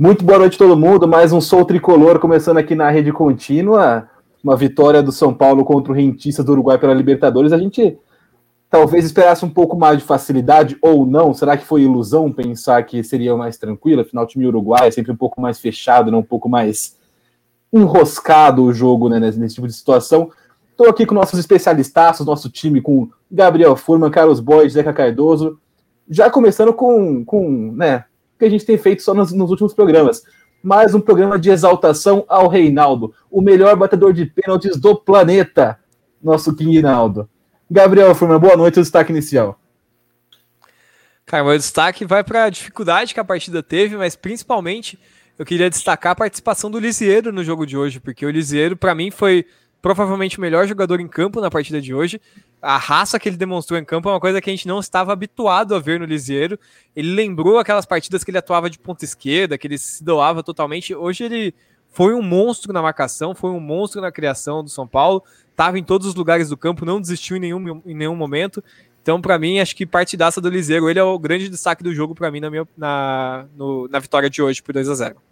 Muito boa noite todo mundo. Mais um Sol Tricolor começando aqui na rede contínua. Uma vitória do São Paulo contra o Rentistas do Uruguai pela Libertadores. A gente talvez esperasse um pouco mais de facilidade ou não. Será que foi ilusão pensar que seria mais tranquilo? Afinal, o time uruguai é sempre um pouco mais fechado, né? um pouco mais enroscado o jogo né? nesse, nesse tipo de situação. Estou aqui com nossos especialistas, nosso time com Gabriel Furman, Carlos Boyd, Zeca Cardoso. Já começando com, com né, que a gente tem feito só nos, nos últimos programas. Mais um programa de exaltação ao Reinaldo, o melhor batedor de pênaltis do planeta, nosso King Naldo. Gabriel Furman, boa noite, o destaque inicial. Cara, meu destaque vai para a dificuldade que a partida teve, mas principalmente eu queria destacar a participação do Lisieiro no jogo de hoje, porque o Lisieiro, para mim, foi provavelmente o melhor jogador em campo na partida de hoje. A raça que ele demonstrou em campo é uma coisa que a gente não estava habituado a ver no Lisieiro. Ele lembrou aquelas partidas que ele atuava de ponta esquerda, que ele se doava totalmente. Hoje ele foi um monstro na marcação, foi um monstro na criação do São Paulo. Estava em todos os lugares do campo, não desistiu em nenhum, em nenhum momento. Então, para mim, acho que partidaça do Liseiro, ele é o grande destaque do jogo para mim na, minha, na, no, na vitória de hoje por 2 a 0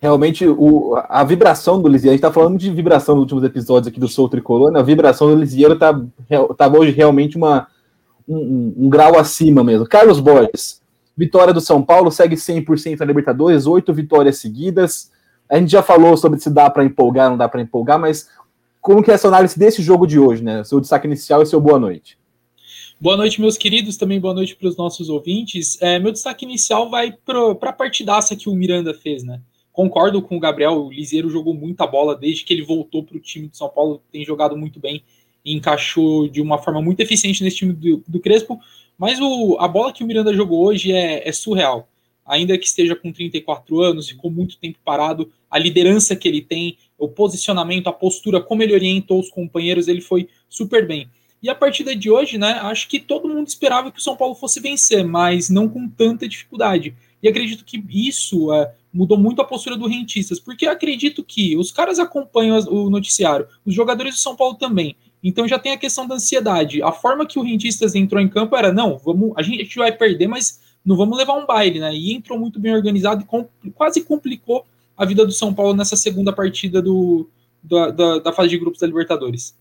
realmente o, a vibração do Lisieiro, a gente tá falando de vibração nos últimos episódios aqui do Soul Tricolor, né? a vibração do Lisieiro tá, tá hoje realmente uma, um, um, grau acima mesmo. Carlos Borges, vitória do São Paulo, segue 100% na Libertadores, oito vitórias seguidas. A gente já falou sobre se dá para empolgar, não dá para empolgar, mas como que é essa análise desse jogo de hoje, né? Seu destaque inicial e seu boa noite. Boa noite, meus queridos, também boa noite para os nossos ouvintes. É, meu destaque inicial vai para a partidaça que o Miranda fez, né? Concordo com o Gabriel, o Liseiro jogou muita bola desde que ele voltou para o time do São Paulo, tem jogado muito bem e encaixou de uma forma muito eficiente nesse time do, do Crespo, mas o, a bola que o Miranda jogou hoje é, é surreal. Ainda que esteja com 34 anos, ficou muito tempo parado, a liderança que ele tem, o posicionamento, a postura, como ele orientou os companheiros, ele foi super bem. E a partida de hoje, né, acho que todo mundo esperava que o São Paulo fosse vencer, mas não com tanta dificuldade. E acredito que isso é, mudou muito a postura do Rentistas, porque acredito que os caras acompanham o noticiário, os jogadores do São Paulo também. Então já tem a questão da ansiedade. A forma que o Rentistas entrou em campo era: não, vamos, a gente vai perder, mas não vamos levar um baile, né? E entrou muito bem organizado e quase complicou a vida do São Paulo nessa segunda partida do, da, da, da fase de grupos da Libertadores.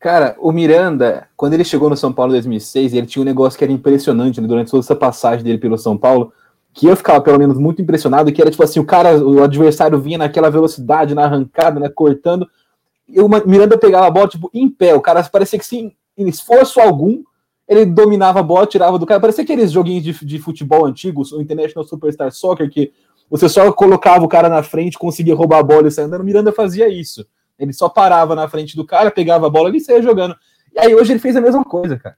Cara, o Miranda, quando ele chegou no São Paulo em 2006, ele tinha um negócio que era impressionante né, durante toda essa passagem dele pelo São Paulo que eu ficava pelo menos muito impressionado, que era tipo assim, o cara, o adversário vinha naquela velocidade, na arrancada, né, cortando, e o Miranda pegava a bola, tipo, em pé, o cara parecia que sem esforço algum, ele dominava a bola, tirava do cara, parecia aqueles joguinhos de, de futebol antigos, o International Superstar Soccer, que você só colocava o cara na frente, conseguia roubar a bola e sair andando, Miranda fazia isso, ele só parava na frente do cara, pegava a bola e saía jogando, e aí hoje ele fez a mesma coisa, cara,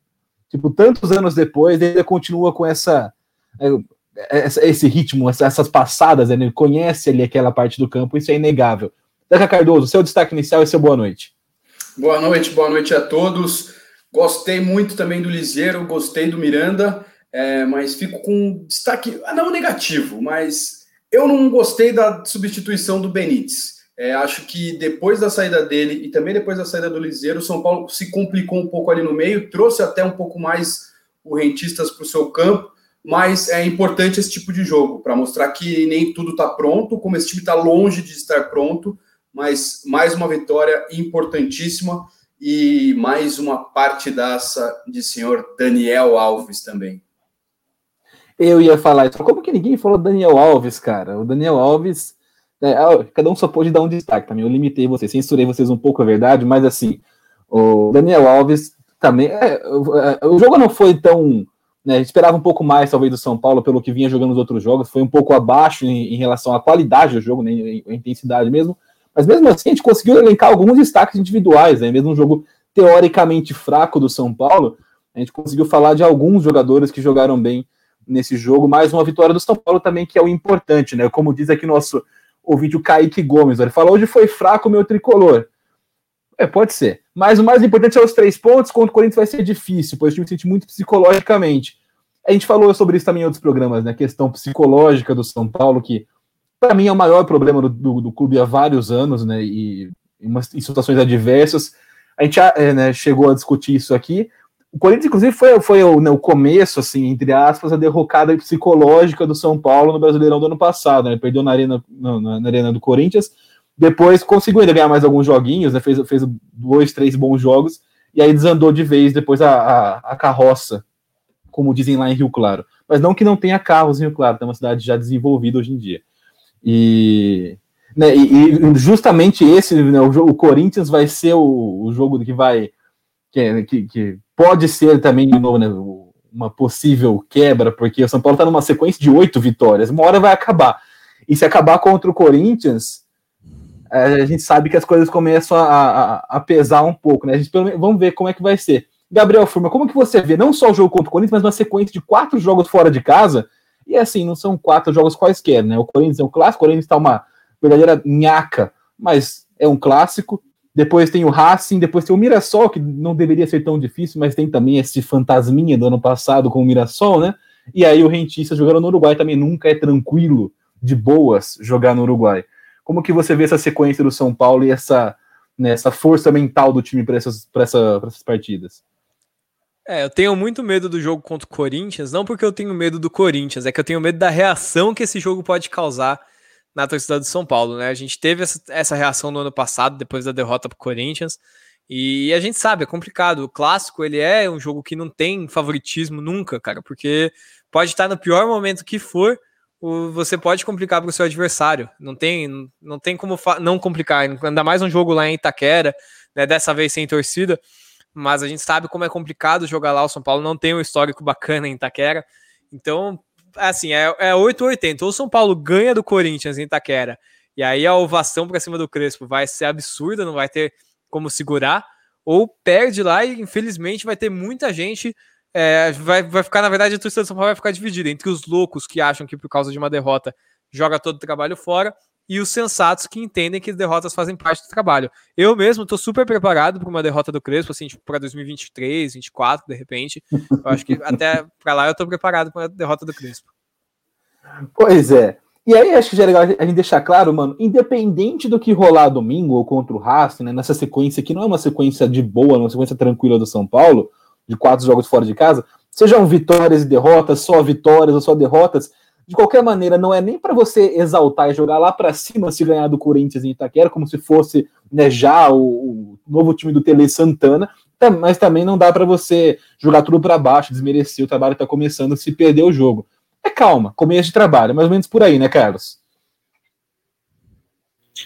tipo, tantos anos depois, ele continua com essa é, esse ritmo, essas passadas, né? ele conhece ali aquela parte do campo, isso é inegável. Deca Cardoso, seu destaque inicial e seu boa noite. Boa noite, boa noite a todos. Gostei muito também do Liseiro, gostei do Miranda, é, mas fico com destaque, ah, não negativo, mas eu não gostei da substituição do Benítez. É, acho que depois da saída dele e também depois da saída do Liseiro, o São Paulo se complicou um pouco ali no meio, trouxe até um pouco mais o Rentistas para o seu campo mas é importante esse tipo de jogo para mostrar que nem tudo está pronto, como esse time está longe de estar pronto, mas mais uma vitória importantíssima e mais uma partidaça de senhor Daniel Alves também. Eu ia falar isso. Como que ninguém falou Daniel Alves, cara? O Daniel Alves. É, cada um só pode dar um destaque também. Eu limitei vocês, censurei vocês um pouco, a verdade, mas assim, o Daniel Alves também. É, o, é, o jogo não foi tão né, esperava um pouco mais, talvez, do São Paulo pelo que vinha jogando nos outros jogos. Foi um pouco abaixo em, em relação à qualidade do jogo, né, a intensidade mesmo. Mas mesmo assim, a gente conseguiu elencar alguns destaques individuais, né, mesmo um jogo teoricamente fraco do São Paulo. A gente conseguiu falar de alguns jogadores que jogaram bem nesse jogo. Mais uma vitória do São Paulo também, que é o importante, né? Como diz aqui nosso ouvinte, o Kaique Gomes. Ele fala: hoje foi fraco o meu tricolor. É, pode ser. Mas o mais importante é os três pontos. Contra o Corinthians vai ser difícil, pois o time se sente muito psicologicamente. A gente falou sobre isso também em outros programas, né? A questão psicológica do São Paulo, que para mim é o maior problema do, do, do, clube há vários anos, né? E em, em situações adversas. A gente é, né, chegou a discutir isso aqui. o Corinthians, inclusive, foi, foi o, né, o começo, assim, entre aspas, a derrocada psicológica do São Paulo no Brasileirão do ano passado, né? Perdeu na arena, na, na arena do Corinthians, depois conseguiu ainda ganhar mais alguns joguinhos, né? Fez, fez dois, três bons jogos, e aí desandou de vez depois a, a, a carroça, como dizem lá em Rio Claro. Mas não que não tenha carros em Rio Claro, tem uma cidade já desenvolvida hoje em dia. E, né, e, e justamente esse, né, o, o, Corinthians vai ser o, o jogo que vai que, que, que, pode ser também de novo né, uma possível quebra, porque o São Paulo está numa sequência de oito vitórias, uma hora vai acabar. E se acabar contra o Corinthians, a gente sabe que as coisas começam a, a, a pesar um pouco, né? A gente, vamos ver como é que vai ser. Gabriel Furma, como que você vê não só o jogo contra o Corinthians, mas uma sequência de quatro jogos fora de casa? E assim, não são quatro jogos quaisquer, né? O Corinthians é um clássico, o Corinthians está uma verdadeira nhaca, mas é um clássico. Depois tem o Racing, depois tem o Mirassol, que não deveria ser tão difícil, mas tem também esse fantasminha do ano passado com o Mirassol, né? E aí o Rentista jogando no Uruguai também nunca é tranquilo, de boas, jogar no Uruguai. Como que você vê essa sequência do São Paulo e essa, né, essa força mental do time para essas, essa, essas partidas? É, eu tenho muito medo do jogo contra o Corinthians, não porque eu tenho medo do Corinthians, é que eu tenho medo da reação que esse jogo pode causar na torcida do São Paulo, né? A gente teve essa, essa reação no ano passado, depois da derrota para o Corinthians, e a gente sabe, é complicado. O clássico, ele é um jogo que não tem favoritismo nunca, cara, porque pode estar no pior momento que for, você pode complicar para o seu adversário. Não tem, não tem como não complicar, ainda mais um jogo lá em Itaquera, né, dessa vez sem torcida, mas a gente sabe como é complicado jogar lá. O São Paulo não tem um histórico bacana em Itaquera, então assim, é, é 880. Ou o São Paulo ganha do Corinthians em Itaquera, e aí a ovação para cima do Crespo vai ser absurda, não vai ter como segurar, ou perde lá e infelizmente vai ter muita gente. É, vai, vai ficar, na verdade, a torcida do São Paulo vai ficar dividida entre os loucos que acham que por causa de uma derrota joga todo o trabalho fora e os sensatos que entendem que as derrotas fazem parte do trabalho. Eu mesmo estou super preparado para uma derrota do Crespo, assim, tipo, para 2023, 2024, de repente. Eu acho que até para lá eu estou preparado para a derrota do Crespo. Pois é. E aí acho que já é legal a gente deixar claro, mano, independente do que rolar domingo ou contra o Racing, né, nessa sequência que não é uma sequência de boa, uma sequência tranquila do São Paulo, de quatro jogos fora de casa, sejam vitórias e derrotas, só vitórias ou só derrotas, de qualquer maneira, não é nem para você exaltar e jogar lá para cima se ganhar do Corinthians em Itaquera, como se fosse né, já o, o, novo time do Tele Santana, mas também não dá para você jogar tudo para baixo, desmerecer o trabalho que está começando, se perder o jogo. É calma, começo de trabalho, mais ou menos por aí, né, Carlos?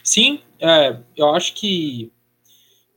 Sim, é, eu acho que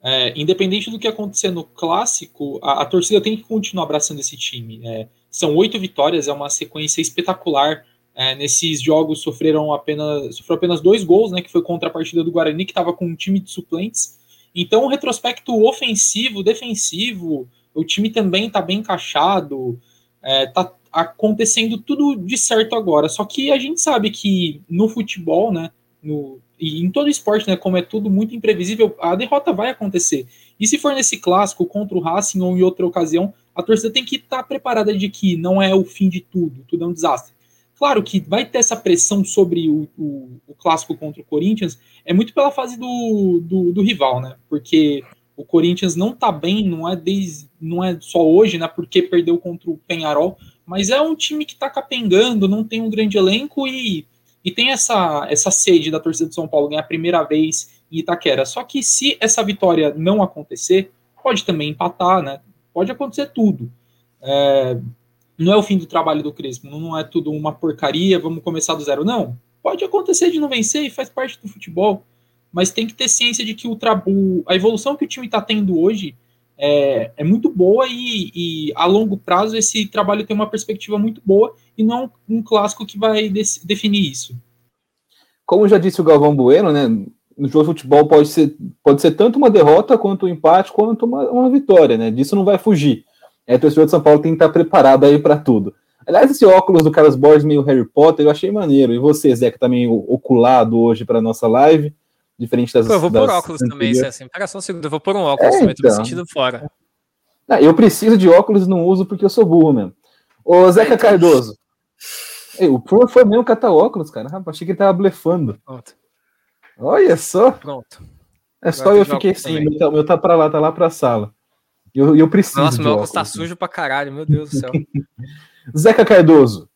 é, independente do que acontecer no clássico, a, a, torcida tem que continuar abraçando esse time. É, são oito vitórias, é uma sequência espetacular é, nesses jogos sofreram apenas, sofreu apenas dois gols, né, que foi contra a partida do Guarani, que estava com um time de suplentes. Então, o retrospecto ofensivo, defensivo, o time também está bem encaixado, está é, acontecendo tudo de certo agora. Só que a gente sabe que no futebol, né, no, e em todo esporte, né, como é tudo muito imprevisível, a derrota vai acontecer. E se for nesse clássico contra o Racing ou em outra ocasião, a torcida tem que estar tá preparada de que não é o fim de tudo, tudo é um desastre. Claro que vai ter essa pressão sobre o, o, o clássico contra o Corinthians, é muito pela fase do, do, do, rival, né? Porque o Corinthians não tá bem, não é, desde, não é só hoje, né? Porque perdeu contra o Penharol, mas é um time que tá capengando, não tem um grande elenco e, e tem essa, essa sede da torcida de São Paulo ganhar a primeira vez em Itaquera. Só que se essa vitória não acontecer, pode também empatar, né? Pode acontecer tudo. É, não é o fim do trabalho do Crespo, não é tudo uma porcaria, vamos começar do zero. Não, pode acontecer de não vencer e faz parte do futebol, mas tem que ter ciência de que o, o a evolução que o time está tendo hoje é, é muito boa e, e, a longo prazo esse trabalho tem uma perspectiva muito boa e não um, clássico que vai definir isso. Como já disse o Galvão Bueno, né, no jogo de futebol pode ser, pode ser tanto uma derrota quanto um empate quanto uma, uma vitória, né? Disso não vai fugir. É, o torcedor de São Paulo tem que estar preparado aí para tudo. Aliás, esse óculos do Carlos Borges meio Harry Potter, eu achei maneiro. E você, Zé, que tá meio oculado hoje para nossa live, diferente das. Pô, eu vou das pôr óculos também, Zé. Assim. Pega só um segundo, eu vou pôr um óculos é, também, tô me então. sentindo fora. Não, eu preciso de óculos não uso porque eu sou burro mesmo. Ô, Zeca Cardoso. Ei, o Pur foi mesmo catar óculos, cara. Rapaz, achei que ele tava blefando. Pronto. Olha só. Pronto. É só eu fiquei assim, meu tá, meu tá pra lá, tá lá pra sala. E eu, eu preciso. Nossa, meu óculos tá sujo pra caralho, meu Deus do céu. Zeca Cardoso.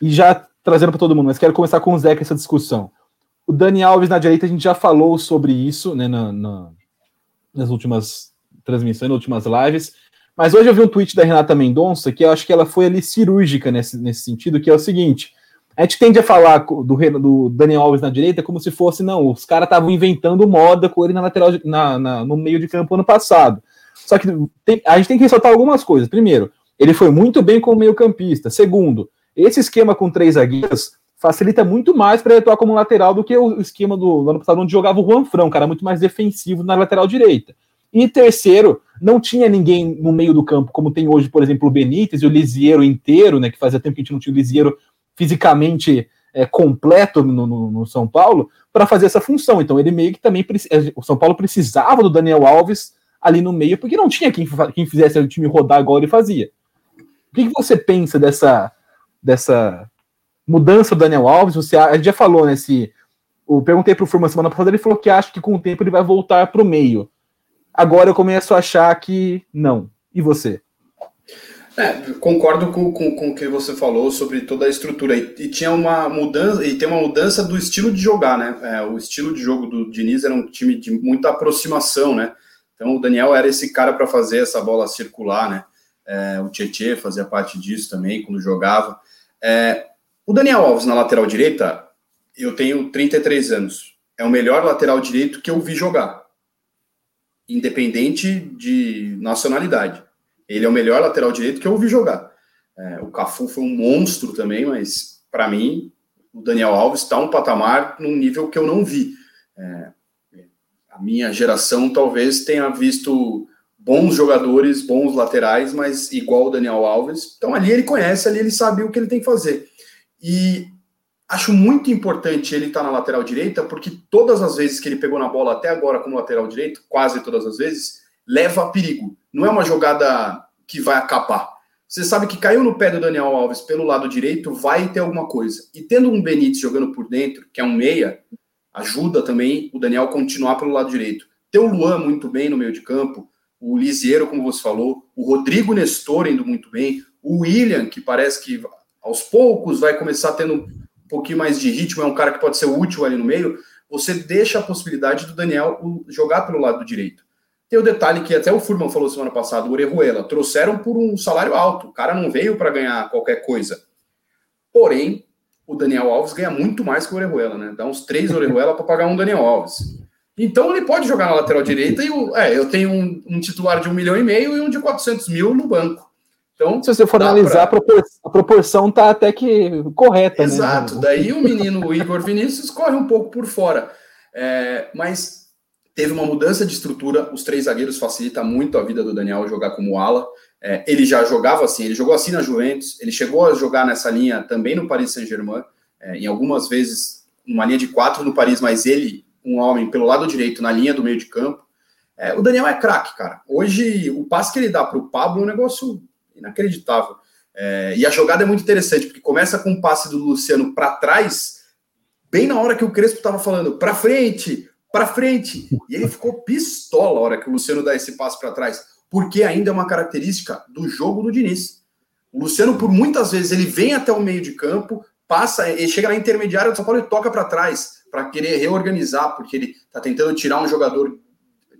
E já trazendo para todo mundo, mas quero começar com o Zeca essa discussão. O Dani Alves na direita, a gente já falou sobre isso né, na, na, nas últimas transmissões, nas últimas lives. Mas hoje eu vi um tweet da Renata Mendonça que eu acho que ela foi ali cirúrgica nesse, nesse sentido, que é o seguinte: a gente tende a falar do, do Daniel Alves na direita como se fosse, não, os caras estavam inventando moda com ele na lateral, na, na, no meio de campo ano passado. Só que tem, a gente tem que ressaltar algumas coisas. Primeiro, ele foi muito bem como meio-campista. Segundo, esse esquema com três zagueiros facilita muito mais para ele atuar como lateral do que o esquema do, ano passado, onde jogava o Juan Frão, cara muito mais defensivo na lateral direita. E terceiro, não tinha ninguém no meio do campo, como tem hoje, por exemplo, o Benítez e o Lisieiro inteiro, né? Que fazia tempo que a gente não tinha o Lisieiro fisicamente é, completo no, no, no, São Paulo, para fazer essa função. Então ele meio que também. É, o São Paulo precisava do Daniel Alves ali no meio, porque não tinha quem, quem fizesse o time rodar igual ele fazia. O que, que você pensa dessa, dessa mudança do Daniel Alves? Você, a gente já falou, né? Se, eu perguntei para o Furman semana passada, ele falou que acha que com o tempo ele vai voltar para o meio. Agora eu começo a achar que não. E você? É, concordo com, com, com o que você falou sobre toda a estrutura. E, e, tinha uma mudança, e tem uma mudança do estilo de jogar, né? É, o estilo de jogo do Diniz era um time de muita aproximação, né? Então o Daniel era esse cara para fazer essa bola circular, né? É, o Tietchan fazia parte disso também quando jogava. É, o Daniel Alves na lateral direita, eu tenho 33 anos. É o melhor lateral direito que eu vi jogar independente de nacionalidade. Ele é o melhor lateral direito que eu ouvi jogar. É, o Cafu foi um monstro também, mas para mim o Daniel Alves está um patamar num nível que eu não vi. É, a minha geração talvez tenha visto bons jogadores, bons laterais, mas igual o Daniel Alves. Então ali ele conhece, ali ele sabe o que ele tem que fazer. E Acho muito importante ele estar tá na lateral direita, porque todas as vezes que ele pegou na bola até agora como lateral direito, quase todas as vezes, leva a perigo. Não é uma jogada que vai acabar. Você sabe que caiu no pé do Daniel Alves pelo lado direito, vai ter alguma coisa. E tendo um Benítez jogando por dentro, que é um meia, ajuda também o Daniel continuar pelo lado direito. Ter o Luan muito bem no meio de campo, o Lisieiro, como você falou, o Rodrigo Nestor indo muito bem, o William, que parece que aos poucos vai começar tendo um pouquinho mais de ritmo, é um cara que pode ser útil ali no meio, você deixa a possibilidade do Daniel jogar pelo lado direito. Tem o detalhe que até o Furman falou semana passada, o Orejuela, trouxeram por um salário alto, o cara não veio para ganhar qualquer coisa. Porém, o Daniel Alves ganha muito mais que o Orejuela, né? Dá uns três Orejuela para pagar um Daniel Alves. Então ele pode jogar na lateral direita e o, é, eu tenho um, um, titular de um milhão e meio e um de 400 mil no banco. Então, se você for analisar, pra... a proporção tá até que correta. Né? Exato. Né? Daí o menino o Igor Vinícius corre um pouco por fora. É, mas teve uma mudança de estrutura. Os três zagueiros facilita muito a vida do Daniel jogar como ala. É, ele já jogava assim, ele jogou assim na Juventus, ele chegou a jogar nessa linha também no Paris Saint-Germain, é, em algumas vezes uma linha de quatro no Paris, mas ele, um homem pelo lado direito, na linha do meio de campo. É, o Daniel é craque, cara. Hoje, o passe que ele dá para o Pablo é um negócio inacreditável. É, e a jogada é muito interessante, porque começa com um passe do Luciano para trás, bem na hora que o Crespo estava falando para frente, para frente. E ele ficou pistola a hora que o Luciano dá esse passe para trás, porque ainda é uma característica do jogo do Diniz. O Luciano, por muitas vezes, ele vem até o meio de campo, passa, ele chega na intermediária do São Paulo e toca para trás, para querer reorganizar, porque ele está tentando tirar um jogador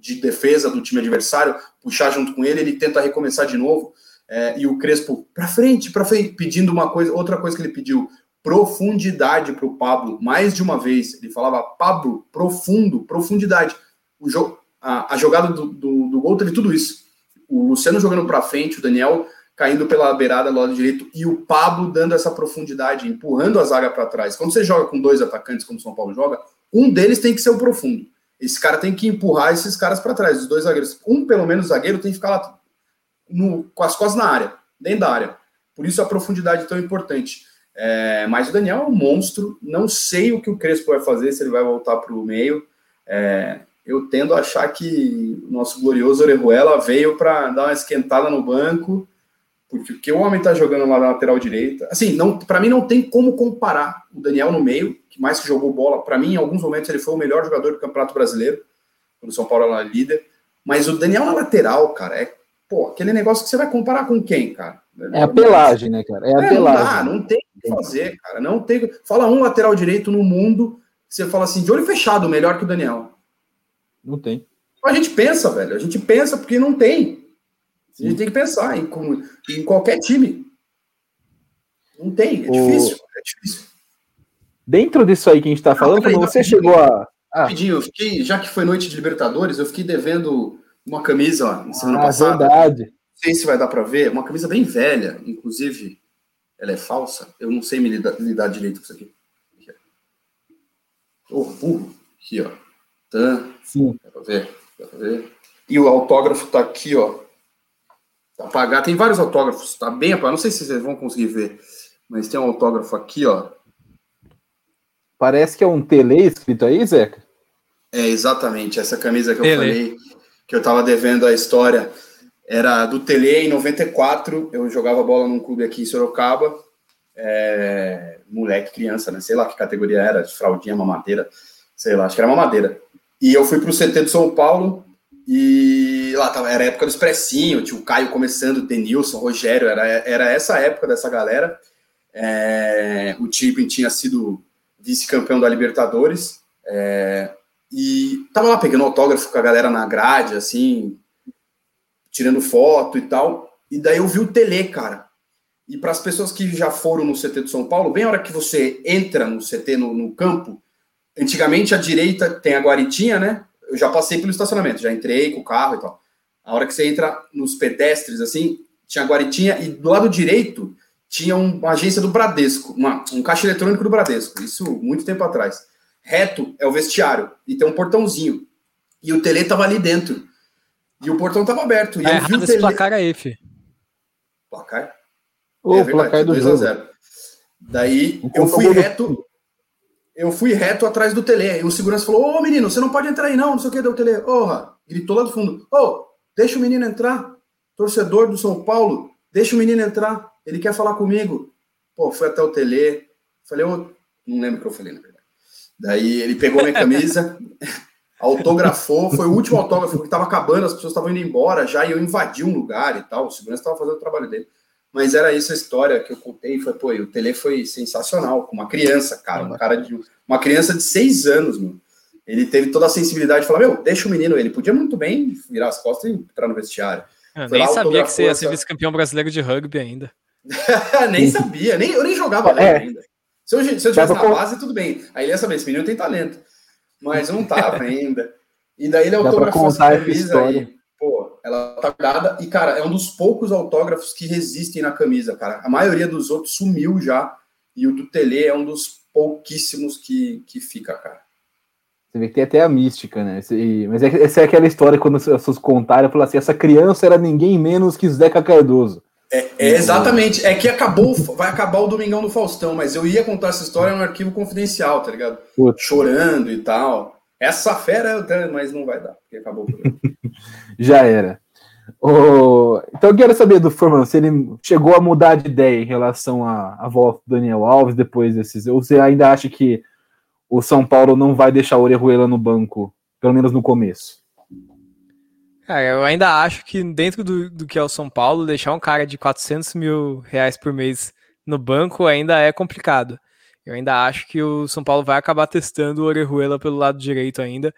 de defesa do time adversário, puxar junto com ele, ele tenta recomeçar de novo é, e o Crespo para frente, para frente, pedindo uma coisa, outra coisa que ele pediu, profundidade para o Pablo, mais de uma vez. Ele falava, Pablo, profundo, profundidade. O jogo, a, a jogada do, do, do, gol teve tudo isso. O Luciano jogando para frente, o Daniel caindo pela beirada do lado direito e o Pablo dando essa profundidade, empurrando a zaga para trás. Quando você joga com dois atacantes, como o São Paulo joga, um deles tem que ser o profundo. Esse cara tem que empurrar esses caras para trás, os dois zagueiros. Um, pelo menos, zagueiro tem que ficar lá no, com as costas na área, dentro da área. Por isso a profundidade é tão importante. É, mas o Daniel é um monstro. Não sei o que o Crespo vai fazer, se ele vai voltar para o meio. É, eu tendo a achar que o nosso glorioso Orejuela veio para dar uma esquentada no banco, porque o que o homem está jogando lá na lateral direita. Assim, para mim não tem como comparar o Daniel no meio, que mais que jogou bola. Para mim, em alguns momentos, ele foi o melhor jogador do Campeonato Brasileiro, quando o São Paulo era líder. Mas o Daniel na lateral, cara, é pô, aquele negócio que você vai comparar com quem, cara? É a pelagem, né, cara? É a É, não pelagem. dá, não tem o que fazer, cara. Não tem. Fala um lateral direito no mundo, você fala assim, de olho fechado, melhor que o Daniel. Não tem. A gente pensa, velho. A gente pensa porque não tem. A gente tem que pensar em, como- em qualquer time. Não tem, é O- difícil. É difícil. Dentro disso aí que a gente tá falando, peraí, quando você rapidinho. chegou a. Ah, Rapidinho, eu fiquei, já que foi noite de Libertadores, eu fiquei devendo uma camisa ó, na semana ah, passada. verdade. Não sei se vai dar para ver, uma camisa bem velha, inclusive ela é falsa. Eu não sei me lidar, lidar direito com isso aqui. Aqui, ó. Burro. Aqui, ó. Tá, Sim. dá pra ver? Dá pra ver? E o autógrafo tá aqui, ó. Tá apagado. Tem vários autógrafos, tá bem apagado. Não sei se vocês vão conseguir ver, mas tem um autógrafo aqui, ó. Parece que é um tele escrito aí, Zeca. É exatamente essa camisa que eu Tele. falei, que eu tava devendo a história. Era do Tele em 94. Eu jogava bola num clube aqui em Sorocaba. É, moleque, criança, né? Sei lá que categoria era, de fraldinha, mamadeira, sei lá, acho que era mamadeira. E eu fui pro CT de São Paulo e lá tava, era a época do Expressinho, tinha o Caio começando, o Denilson, Rogério, era, era essa época dessa galera. É, o time tinha sido vice-campeão da Libertadores. É, e tava lá pegando autógrafo com a galera na grade, assim, tirando foto e tal. E daí eu vi o Tele, cara. E para as pessoas que já foram no CT de São Paulo, bem a hora que você entra no CT, no, no campo, antigamente à direita tem a guaritinha, né? Eu já passei pelo estacionamento, já entrei com o carro e tal. A hora que você entra nos pedestres, assim, tinha a guaritinha e do lado direito tinha um- uma agência do Bradesco, uma- um caixa eletrônico do Bradesco, isso muito tempo atrás. Reto é o vestiário e tem um portãozinho. E o Tele tava ali dentro. E o portão tava aberto. E Tá eu vi o esse Tele... placar aí, fi. Placar? É verdade, placar do 2 a jogo. 0. Daí Um eu fui do- reto, eu fui reto atrás do Tele. E o segurança falou: Ô menino, você não pode entrar aí, não, não sei o que, deu o Tele. Porra, gritou lá do fundo: Ô, deixa o menino entrar. Torcedor do São Paulo, deixa o menino entrar. Ele quer falar comigo. Pô, fui até o Tele. Falei, ô, não lembro o que eu falei, na verdade. Daí ele pegou minha camisa, autografou, foi o último autógrafo que estava acabando, as pessoas estavam indo embora já, e eu invadi um lugar e tal. O segurança estava fazendo o trabalho dele. Mas era isso a história que eu contei. Foi, pô, e o Tele foi sensacional, com uma criança, cara, um cara de uma criança de seis anos, mano. Ele teve toda a sensibilidade de falar: Meu, deixa o menino. Ele podia muito bem virar as costas e entrar no vestiário. Eu Foi nem lá, sabia que você ia ser vice-campeão brasileiro de rugby ainda. nem sabia, nem, eu nem jogava É. ainda. Se eu, se eu tivesse na base, tudo bem. Aí ele ia saber: esse menino tem talento. Mas eu não tava ainda. E daí ele autografou essa camisa aí. Pô, ela tá guardada. E, cara, é um dos poucos autógrafos que resistem na camisa, cara. A maioria dos outros sumiu já. E o do Tele é um dos pouquíssimos que, que fica, cara. Você vê que tem até a mística, né? Mas é, essa é aquela história quando as pessoas contaram, falaram assim, essa criança era ninguém menos que Zeca Cardoso. É, exatamente. É que acabou, vai acabar o Domingão do Faustão, mas eu ia contar essa história no arquivo confidencial, tá ligado? Chorando e tal. Essa fera, tenho, mas não vai dar, porque acabou o programa. Já era. Ô, então eu quero saber do Forman, se ele chegou a mudar de ideia em relação à, à volta do Daniel Alves depois desses. Ou você ainda acha que o São Paulo não vai deixar o Orejuela no banco, pelo menos no começo? Cara, eu ainda acho que dentro do, do que é o São Paulo, deixar um cara de 400 mil reais por mês no banco ainda é complicado. Eu ainda acho que o São Paulo vai acabar testando o Orejuela pelo lado direito ainda.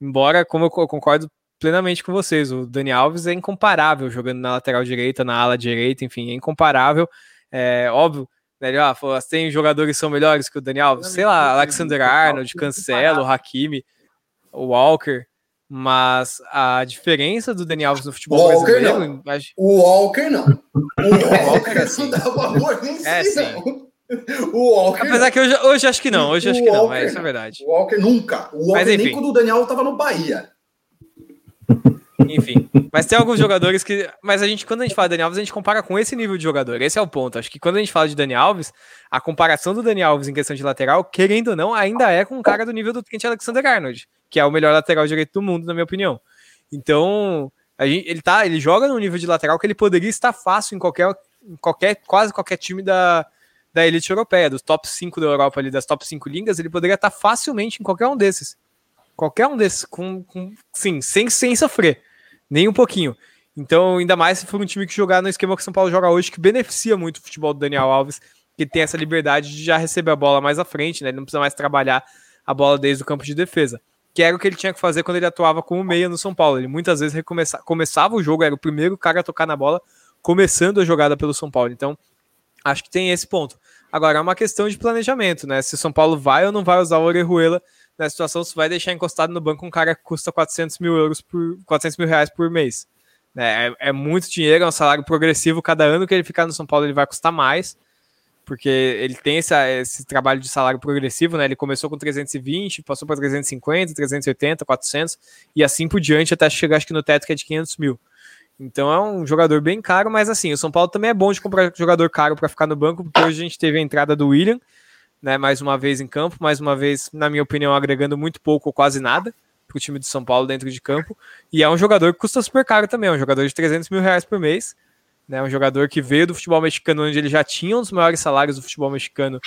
Embora, como eu co- concordo plenamente com vocês, o Dani Alves é incomparável jogando na lateral direita, na ala direita, enfim, é incomparável. É óbvio, né, ah, pô, tem jogadores que são melhores que o Dani Alves, sei lá, Alexander Arnold, Cancelo, Hakimi, Walker. Mas a diferença do Dani Alves no futebol Walker, brasileiro. acho- O Walker não. O Walker é sim. não dá valor nem É sim. não. O Walker. Apesar que hoje, hoje acho que não, hoje acho que não, Walker mas isso é não. verdade. O Walker nunca. O Walker Mas, nem enfim. quando o Daniel tava no Bahia. Enfim. Mas tem alguns jogadores que. Mas a gente, quando a gente fala de Dani Alves, a gente compara com esse nível de jogador. Esse é o ponto. Acho que quando a gente fala de Dani Alves, a comparação do Dani Alves em questão de lateral, querendo ou não, ainda é com um cara do nível do Trent Alexander Arnold, que é o melhor lateral direito do mundo, na minha opinião. Então, gente, ele tá, ele joga no nível de lateral que ele poderia estar fácil em qualquer, em qualquer quase qualquer time da, da elite europeia, dos top 5 da Europa ali, das top 5 ligas, ele poderia estar facilmente em qualquer um desses. Qualquer um desses, com, com sim, sem, sem sofrer, nem um pouquinho. Então, ainda mais se for um time que jogar no esquema que o São Paulo joga hoje, que beneficia muito o futebol do Daniel Alves, que tem essa liberdade de já receber a bola mais à frente, né? Ele não precisa mais trabalhar a bola desde o campo de defesa. Que era o que ele tinha que fazer quando ele atuava como meia no São Paulo. Ele muitas vezes recomeça, começava o jogo, era o primeiro cara a tocar na bola, começando a jogada pelo São Paulo. Então, acho que tem esse ponto. Agora, é uma questão de planejamento, né? Se o São Paulo vai ou não vai usar o Orejuela na situação, se vai deixar encostado no banco um cara que custa 400 mil euros por 400 mil reais por mês. É, é, é muito dinheiro, é um salário progressivo. Cada ano que ele ficar no São Paulo, ele vai custar mais porque ele tem esse, esse trabalho de salário progressivo, né? Ele começou com 320, passou para 350, 380, 400 e assim por diante até chegar acho que no teto que é de 500 mil. Então é um jogador bem caro, mas assim, o São Paulo também é bom de comprar jogador caro para ficar no banco, porque hoje a gente teve a entrada do William, né? Mais uma vez em campo, mais uma vez, na minha opinião, agregando muito pouco ou quase nada para o time de São Paulo dentro de campo. E é um jogador que custa super caro também, é um jogador de 300 mil reais por mês né, um jogador que veio do futebol mexicano, onde ele já tinha um dos maiores salários do futebol mexicano,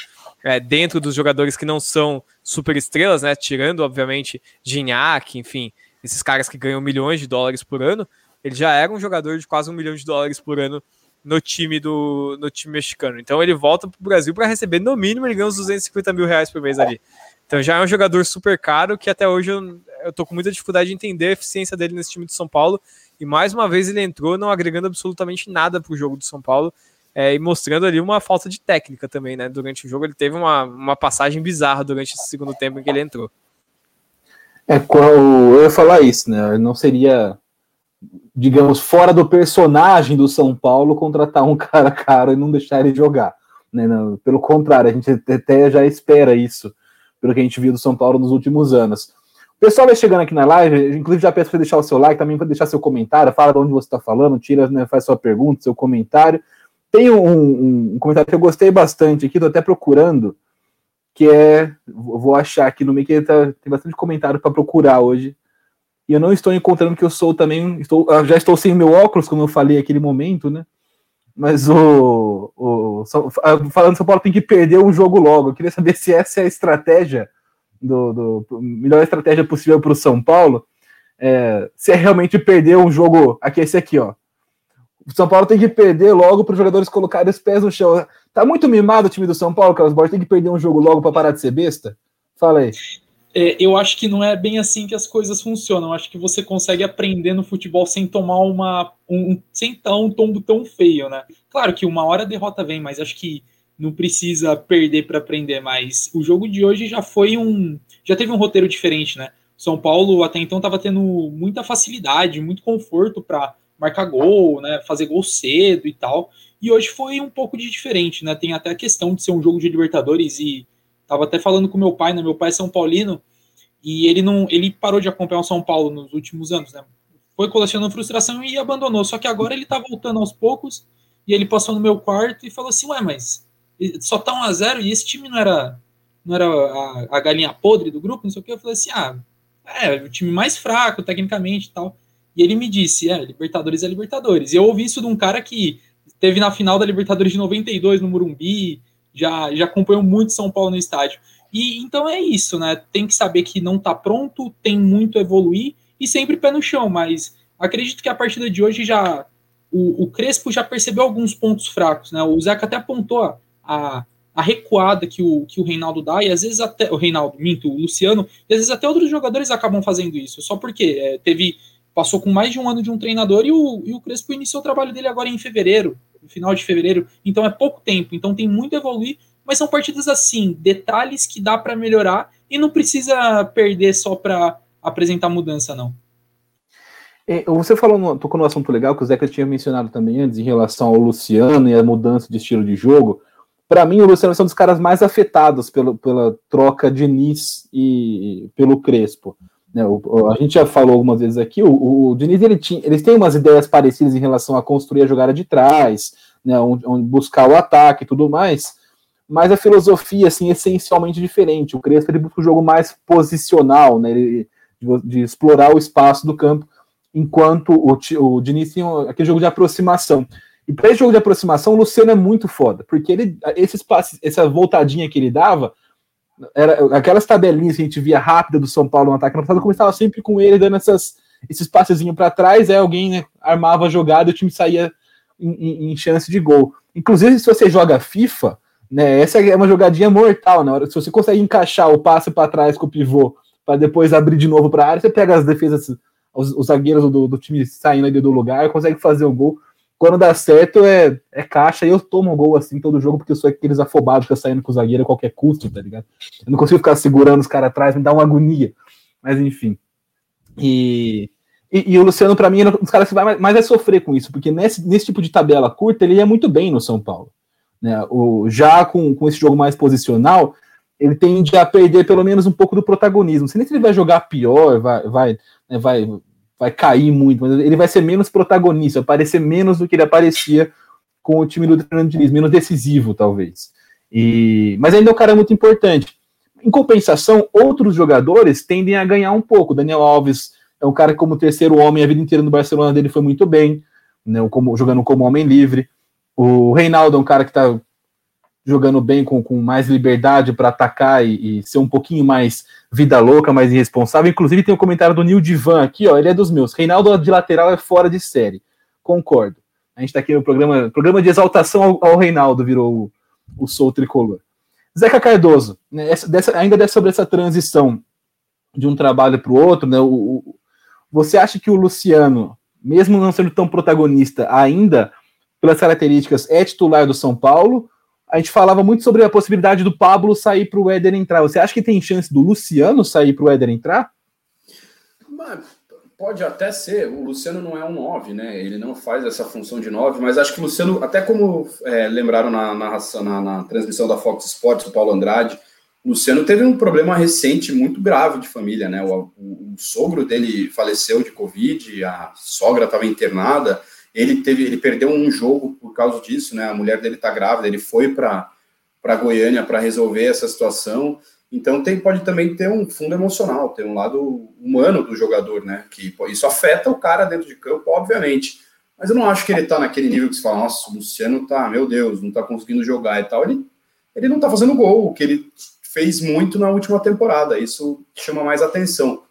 é, dentro dos jogadores que não são super estrelas, né, tirando, obviamente, Gignac, enfim, esses caras que ganham milhões de dólares por ano, ele já era um jogador de quase um milhão de dólares por ano no time do no time mexicano. Então ele volta para o Brasil para receber no mínimo ele ganha uns 250 mil reais por mês ali. Então já é um jogador super caro que até hoje eu, eu tô com muita dificuldade de entender a eficiência dele nesse time de São Paulo e mais uma vez ele entrou não agregando absolutamente nada para o jogo do São Paulo é, e mostrando ali uma falta de técnica também, né? Durante o jogo ele teve uma, uma passagem bizarra durante esse segundo tempo em que ele entrou. É, eu ia falar isso, né? Não seria, digamos, fora do personagem do São Paulo contratar um cara caro e não deixar ele jogar. Né? Não, pelo contrário, a gente até já espera isso, pelo que a gente viu do São Paulo nos últimos anos. Pessoal vai chegando aqui na live, inclusive já peço para deixar o seu like, também para deixar seu comentário, fala de onde você está falando, tira, né, faz sua pergunta, seu comentário. Tem um, um, um, comentário que eu gostei bastante aqui, estou até procurando, que é, vou achar aqui no meio que tá, tem bastante comentário para procurar hoje. E eu não estou encontrando que eu sou também, estou, já estou sem meu óculos, como eu falei aquele momento, né? Mas o, o falando São Paulo tem que perder um jogo logo. Eu queria saber se essa é a estratégia do, do melhor estratégia possível para o São Paulo, é, se é realmente perder um jogo, aqui esse aqui, ó. O São Paulo tem que perder logo para os jogadores colocarem os pés no chão. Tá muito mimado o time do São Paulo, Carlos Borges, tem que perder um jogo logo para parar de ser besta? Fala aí. É, eu acho que não é bem assim que as coisas funcionam. Eu acho que você consegue aprender no futebol sem tomar uma. Um, sem dar um tombo tão feio, né? Claro que uma hora a derrota vem, mas acho que não precisa perder para aprender mais. O jogo de hoje já foi um. Já teve um roteiro diferente, né? São Paulo até então estava tendo muita facilidade, muito conforto para marcar gol, né? Fazer gol cedo e tal. E hoje foi um pouco de diferente, né? Tem até a questão de ser um jogo de Libertadores e tava até falando com meu pai, né? Meu pai é São Paulino e ele não, ele parou de acompanhar o São Paulo nos últimos anos, né? Foi colecionando frustração e abandonou. Só que agora ele tá voltando aos poucos e ele passou no meu quarto e falou assim: Ué, mas só tá 1 a 0 e esse time não era não era a, a, galinha podre do grupo, não sei o que. Eu falei assim: ah, é, o time mais fraco tecnicamente e tal. E ele me disse: é, Libertadores é Libertadores. E eu ouvi isso de um cara que teve na final da Libertadores de 92 no Murumbi, já, já acompanhou muito São Paulo no estádio. E então é isso, né? Tem que saber que não tá pronto, tem muito a evoluir e sempre pé no chão, mas acredito que a partida de hoje já. O, o Crespo já percebeu alguns pontos fracos, né? O Zeca até apontou a, a recuada que o, que o Reinaldo dá, e às vezes até o Reinaldo, minto, o Luciano, e às vezes até outros jogadores acabam fazendo isso, só porque é, teve, passou com mais de um ano de um treinador e o, e o Crespo iniciou o trabalho dele agora em fevereiro, no final de fevereiro, então é pouco tempo, então tem muito a evoluir, mas são partidas assim, detalhes que dá para melhorar e não precisa perder só para apresentar mudança, não. É, você falou, tocou no assunto legal que o Zeca tinha mencionado também antes em relação ao Luciano e a mudança de estilo de jogo para mim, o Luciano é um dos caras mais afetados pelo, pela troca de Nis e pelo Crespo. Né, o, a gente já falou algumas vezes aqui, o, o Diniz ele tinha, eles têm umas ideias parecidas em relação a construir a jogada de trás, né, onde, onde buscar o ataque e tudo mais, mas a filosofia assim, é essencialmente diferente. O Crespo ele busca um jogo mais posicional, né, ele, de, de, explorar o espaço do campo, enquanto o, o Diniz tem aquele jogo de aproximação. E para esse jogo de aproximação, o Luciano é muito foda, porque ele, esses passes, essa voltadinha que ele dava, era aquelas tabelinhas que a gente via rápida do São Paulo no ataque no passado, começava sempre com ele dando essas, esse passezinho para trás, é alguém né, armava a jogada e o time saía em, em, em, chance de gol. Inclusive, se você joga FIFA, né, essa é uma jogadinha mortal, na hora se você consegue encaixar o passe para trás com o pivô para depois abrir de novo para a área, você pega as defesas, os, os zagueiros do, do, time saindo ali do lugar, consegue fazer o gol. Quando dá certo, é, é caixa e eu tomo gol assim todo jogo, porque eu sou aqueles afobados que eu saindo com o zagueiro a qualquer custo, tá ligado? Eu não consigo ficar segurando os caras atrás, me dá uma agonia. Mas enfim. E, e, e o Luciano, para mim, é um dos caras que vai mais, vai sofrer com isso, porque nesse, nesse tipo de tabela curta ele ia muito bem no São Paulo. Né? O, já com, com esse jogo mais posicional, ele tende a perder pelo menos um pouco do protagonismo. Sei nem se ele vai jogar pior, vai, vai, né, vai, vai cair muito, mas ele vai ser menos protagonista, aparecer menos do que ele aparecia com o time do Fernando Diniz, menos decisivo, talvez. E, mas ainda é um cara muito importante. Em compensação, outros jogadores tendem a ganhar um pouco. Daniel Alves é um cara que, como terceiro homem, a vida inteira no Barcelona dele foi muito bem, né, como, jogando como homem livre. O Reinaldo é um cara que está jogando bem com, com mais liberdade para atacar e, e, ser um pouquinho mais vida louca, mais irresponsável. Inclusive, tem o um comentário do Nil Divan aqui, ó. Ele é dos meus. Reinaldo de lateral é fora de série. Concordo. A gente está aqui no programa, programa de exaltação ao, ao Reinaldo, virou o, o Sou Tricolor. Zeca Cardoso, né, essa, dessa, ainda sobre essa transição de um trabalho para o outro, né, o, o, você acha que o Luciano, mesmo não sendo tão protagonista, ainda, pelas características, é titular do São Paulo? A gente falava muito sobre a possibilidade do Pablo sair para o Éder entrar. Você acha que tem chance do Luciano sair para o Éder entrar? Pode até ser. O Luciano não é um 9, né? Ele não faz essa função de 9, mas acho que o Luciano, até como é, lembraram na, na, na, na, transmissão da Fox Sports, o Paulo Andrade, o Luciano teve um problema recente muito grave de família, né? O, o, o sogro dele faleceu de Covid, a sogra estava internada. Ele teve, ele perdeu um jogo por causa disso, né? A mulher dele tá grávida, ele foi para para Goiânia para resolver essa situação. Então tem, pode também ter um fundo emocional, ter um lado humano do jogador, né? Que isso afeta o cara dentro de campo, obviamente. Mas eu não acho que ele tá naquele nível que você fala, nossa, o Luciano tá, meu Deus, não tá conseguindo jogar e tal. Ele, ele não tá fazendo gol, o que ele fez muito na última temporada. Isso chama mais atenção.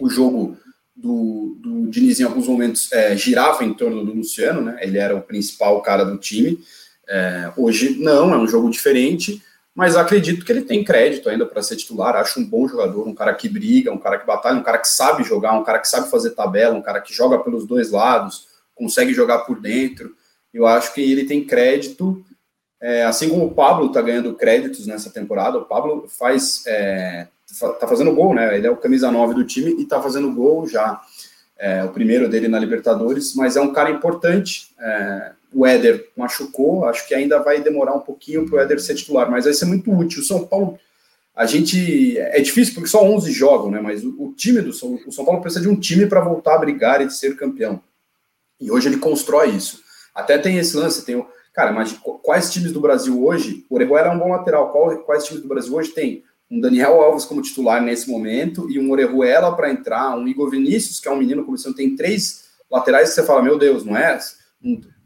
O jogo do, do Diniz em alguns momentos é, girava em torno do Luciano, né? Ele era o principal cara do time. É, hoje não, é um jogo diferente, mas acredito que ele tem crédito ainda para ser titular. Acho um bom jogador, um cara que briga, um cara que batalha, um cara que sabe jogar, um cara que sabe fazer tabela, um cara que joga pelos dois lados, consegue jogar por dentro. Eu acho que ele tem crédito, é, assim como o Pablo está ganhando créditos nessa temporada. O Pablo faz é, tá fazendo gol, né? Ele é o camisa 9 do time e tá fazendo gol já. É, o primeiro dele na Libertadores, mas é um cara importante. É, o Éder machucou, acho que ainda vai demorar um pouquinho para o Éder ser titular, mas vai ser muito útil. O São Paulo, a gente. É difícil porque só 11 jogam, né? Mas o, o time do São, o São Paulo precisa de um time para voltar a brigar e ser campeão. E hoje ele constrói isso. Até tem esse lance, tem o. Cara, mas quais times do Brasil hoje? O Orejuela é um bom lateral. quais times do Brasil hoje tem um Daniel Alves como titular nesse momento e um Orejuela para entrar, um Igor Vinícius, que é um menino começando, tem três laterais que você fala, meu Deus, não é?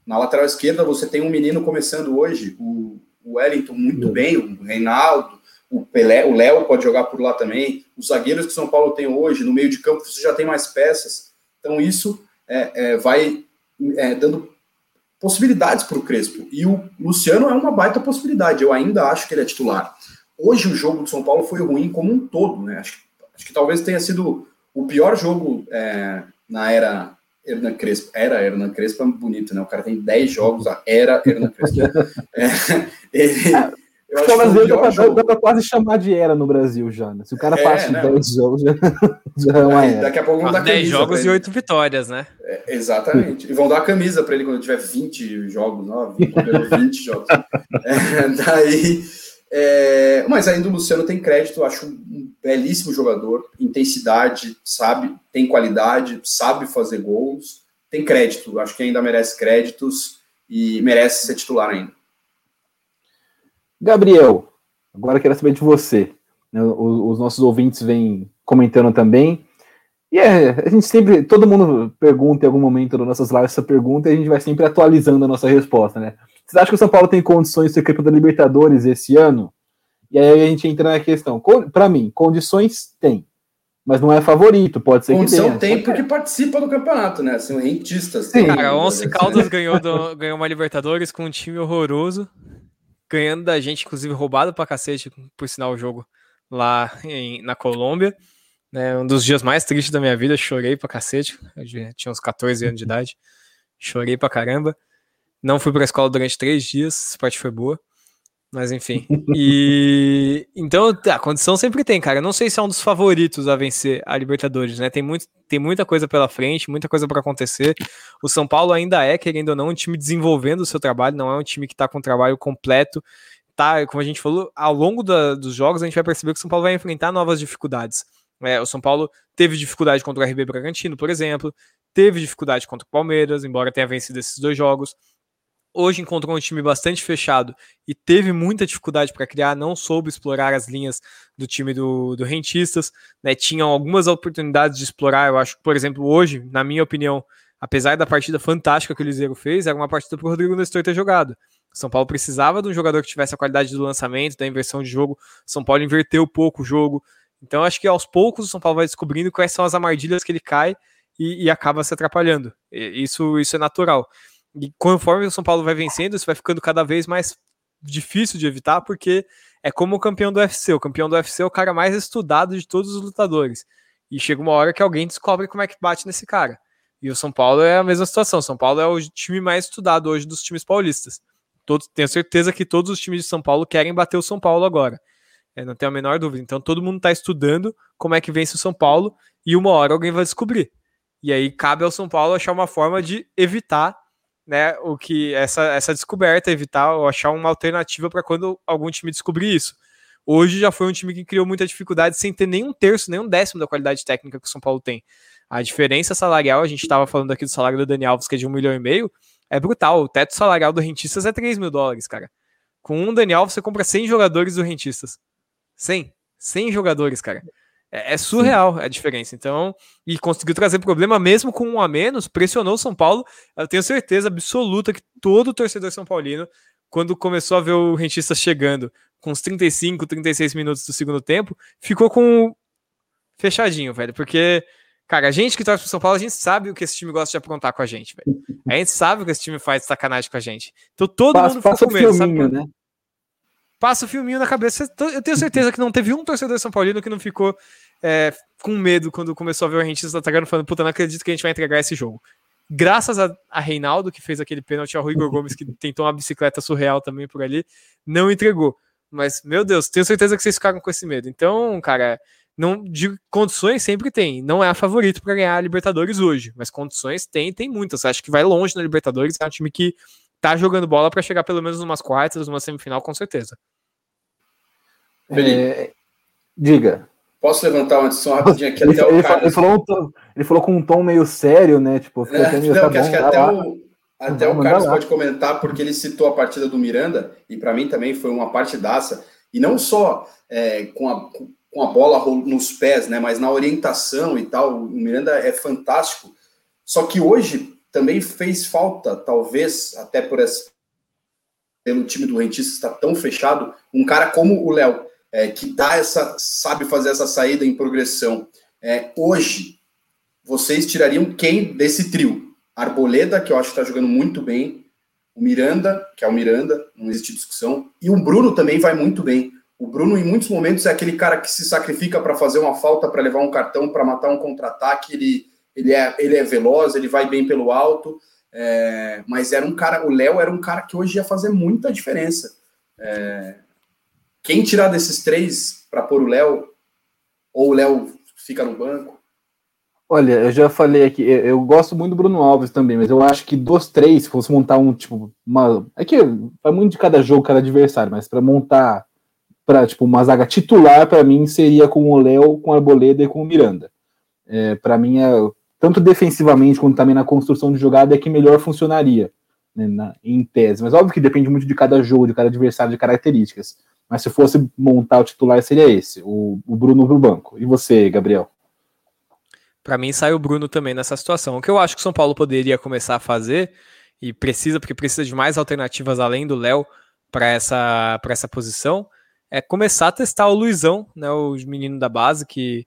Na lateral esquerda você tem um menino começando hoje, o, Wellington muito bem, o Reinaldo, o Pelé, o Léo pode jogar por lá também, os zagueiros que o São Paulo tem hoje, no meio de campo você já tem mais peças, então isso é, é, vai é, dando possibilidades para o Crespo, e o Luciano é uma baita possibilidade, eu ainda acho que ele é titular. Hoje o jogo do São Paulo foi ruim como um todo, né? Acho, acho que talvez tenha sido o pior jogo é, na era Hernan Crespo. Era Hernan Crespo é bonito, né? O cara tem 10 jogos, a era Hernan Crespo. é, ele, eu acho que dá, jogo... dá pra quase chamar de era no Brasil já, né? Se o cara é, passa né? 10 jogos, já, já é uma era. Daqui a pouco vão dar 10 jogos e 8 vitórias, né? É, exatamente. E vão dar a camisa para ele quando tiver 20 jogos, ó, 20 jogos. É, daí é, mas ainda o Luciano tem crédito, acho um belíssimo jogador, intensidade, sabe, tem qualidade, sabe fazer gols, tem crédito, acho que ainda merece créditos e merece ser titular ainda. Gabriel, agora quero saber de você. Né, os, os nossos ouvintes vêm comentando também. E é, a gente sempre, todo mundo pergunta em algum momento das nossas lives essa pergunta e a gente vai sempre atualizando a nossa resposta, né? Você acha que o São Paulo tem condições de ser campeão da Libertadores esse ano? E aí a gente entra na questão. Para mim, condições tem. mas não é favorito, pode ser Condição que tem porque participa do campeonato, né? São rentistas. Sim. Cara, Once Caldas ganhou, do, ganhou uma Libertadores com um time horroroso, ganhando da gente, inclusive roubado pra cacete, por sinal o jogo lá em, na Colômbia. Né, um dos dias mais tristes da minha vida, chorei pra cacete. Eu tinha uns 14 anos de idade. Chorei pra caramba. Não fui pra escola durante três dias, essa parte foi boa. Mas enfim. E então a condição sempre tem, cara. Eu não sei se é um dos favoritos a vencer a Libertadores, né? Tem, muito, tem muita coisa pela frente, muita coisa para acontecer. O São Paulo ainda é, querendo ou não, um time desenvolvendo o seu trabalho, não é um time que tá com o trabalho completo. Tá, como a gente falou, ao longo da, dos jogos a gente vai perceber que o São Paulo vai enfrentar novas dificuldades. É, o São Paulo teve dificuldade contra o RB Bragantino, por exemplo, teve dificuldade contra o Palmeiras, embora tenha vencido esses dois jogos. Hoje encontrou um time bastante fechado e teve muita dificuldade para criar, não soube explorar as linhas do time do, do Rentistas, né? Tinham algumas oportunidades de explorar. Eu acho que, por exemplo, hoje, na minha opinião, apesar da partida fantástica que o Liseiro fez, era uma partida para o Rodrigo Nestor ter jogado. São Paulo precisava de um jogador que tivesse a qualidade do lançamento, da inversão de jogo. São Paulo inverteu pouco o jogo, então acho que aos poucos o São Paulo vai descobrindo quais são as armadilhas que ele cai e, e acaba se atrapalhando. E, isso, isso é natural. E conforme o São Paulo vai vencendo, isso vai ficando cada vez mais difícil de evitar, porque é como o campeão do UFC. O campeão do UFC é o cara mais estudado de todos os lutadores. E chega uma hora que alguém descobre como é que bate nesse cara. E o São Paulo é a mesma situação. O São Paulo é o time mais estudado hoje dos times paulistas. Todos, tenho certeza que todos os times de São Paulo querem bater o São Paulo agora. É, não tenho a menor dúvida. Então todo mundo está estudando como é que vence o São Paulo e uma hora alguém vai descobrir. E aí cabe ao São Paulo achar uma forma de evitar né, o que essa, essa descoberta, evitar ou achar uma alternativa para quando algum time descobrir isso. Hoje já foi um time que criou muita dificuldade sem ter nem um terço, nem um décimo da qualidade técnica que o São Paulo tem. A diferença salarial, a gente estava falando aqui do salário do Dani Alves, que é de um milhão e meio, é brutal. O teto salarial do Rentistas é 3 mil dólares, cara. Com um Dani Alves, você compra 100 jogadores do Rentistas. 100. 100 jogadores, cara. É, é surreal Sim. a diferença. Então, e conseguiu trazer problema mesmo com um a menos, pressionou o São Paulo. Eu tenho certeza absoluta que todo torcedor São Paulino, quando começou a ver o Rentista chegando com uns 35, 36 minutos do segundo tempo, ficou com fechadinho, velho, porque Cara, a gente que torce pro São Paulo, a gente sabe o que esse time gosta de aprontar com a gente, velho. A gente sabe o que esse time faz de sacanagem com a gente. Então todo passa, mundo ficou com medo, sabe? Né? passa o filminho na cabeça. Eu tenho certeza que não teve um torcedor São Paulino que não ficou é, com medo quando começou a ver o Argentino atacando, falando, puta, não acredito que a gente vai entregar esse jogo. Graças a, a Reinaldo, que fez aquele pênalti, ao Rui Gomes, que tentou uma bicicleta surreal também por ali, não entregou. Mas, meu Deus, tenho certeza que vocês ficaram com esse medo. Então, cara, não de condições sempre tem. Não é a favorito para ganhar a Libertadores hoje, mas condições tem, tem muitas. Acho que vai longe na Libertadores, é um time que tá jogando bola para chegar pelo menos umas quartas, uma semifinal, com certeza. É, diga. Posso levantar uma adição rapidinho aqui ele, até ele, o Carlos... ele, falou um tom, ele falou com um tom meio sério, né? Tipo, é, até meio, não, tá bom, acho que até o, até o Carlos pode comentar, porque ele citou a partida do Miranda, e para mim também foi uma partidaça, e não só é, com, a, com a bola nos pés, né? Mas na orientação e tal. O Miranda é fantástico. Só que hoje também fez falta, talvez, até por esse, pelo time do Rentista estar tão fechado, um cara como o Léo, é, que dá essa, sabe fazer essa saída em progressão. É, hoje, vocês tirariam quem desse trio? Arboleda, que eu acho que está jogando muito bem, o Miranda, que é o Miranda, não existe discussão, e o Bruno também vai muito bem. O Bruno, em muitos momentos, é aquele cara que se sacrifica para fazer uma falta, para levar um cartão, para matar um contra-ataque. Ele, ele é, ele é veloz, ele vai bem pelo alto, é, mas era um cara, o Léo era um cara que hoje ia fazer muita diferença. É, quem tirar desses três para pôr o Léo, ou o Léo fica no banco? Olha, eu já falei aqui, eu, gosto muito do Bruno Alves também, mas eu acho que dos três, se fosse montar um, tipo, uma. É que vai muito de cada jogo, cada adversário, mas para montar para tipo, uma zaga titular, para mim, seria com o Léo, com a Arboleda e com o Miranda. É, para mim, é, tanto defensivamente quanto também na construção de jogada é que melhor funcionaria, né, na, em tese. Mas óbvio que depende muito de cada jogo, de cada adversário, de características. Mas se fosse montar o titular, seria esse, o, o Bruno pro banco. E você, Gabriel? Para mim, sai o Bruno também nessa situação. O que eu acho que o São Paulo poderia começar a fazer, e precisa, porque precisa de mais alternativas além do Léo para essa, essa posição, é começar a testar o Luizão, né, o menino da base, que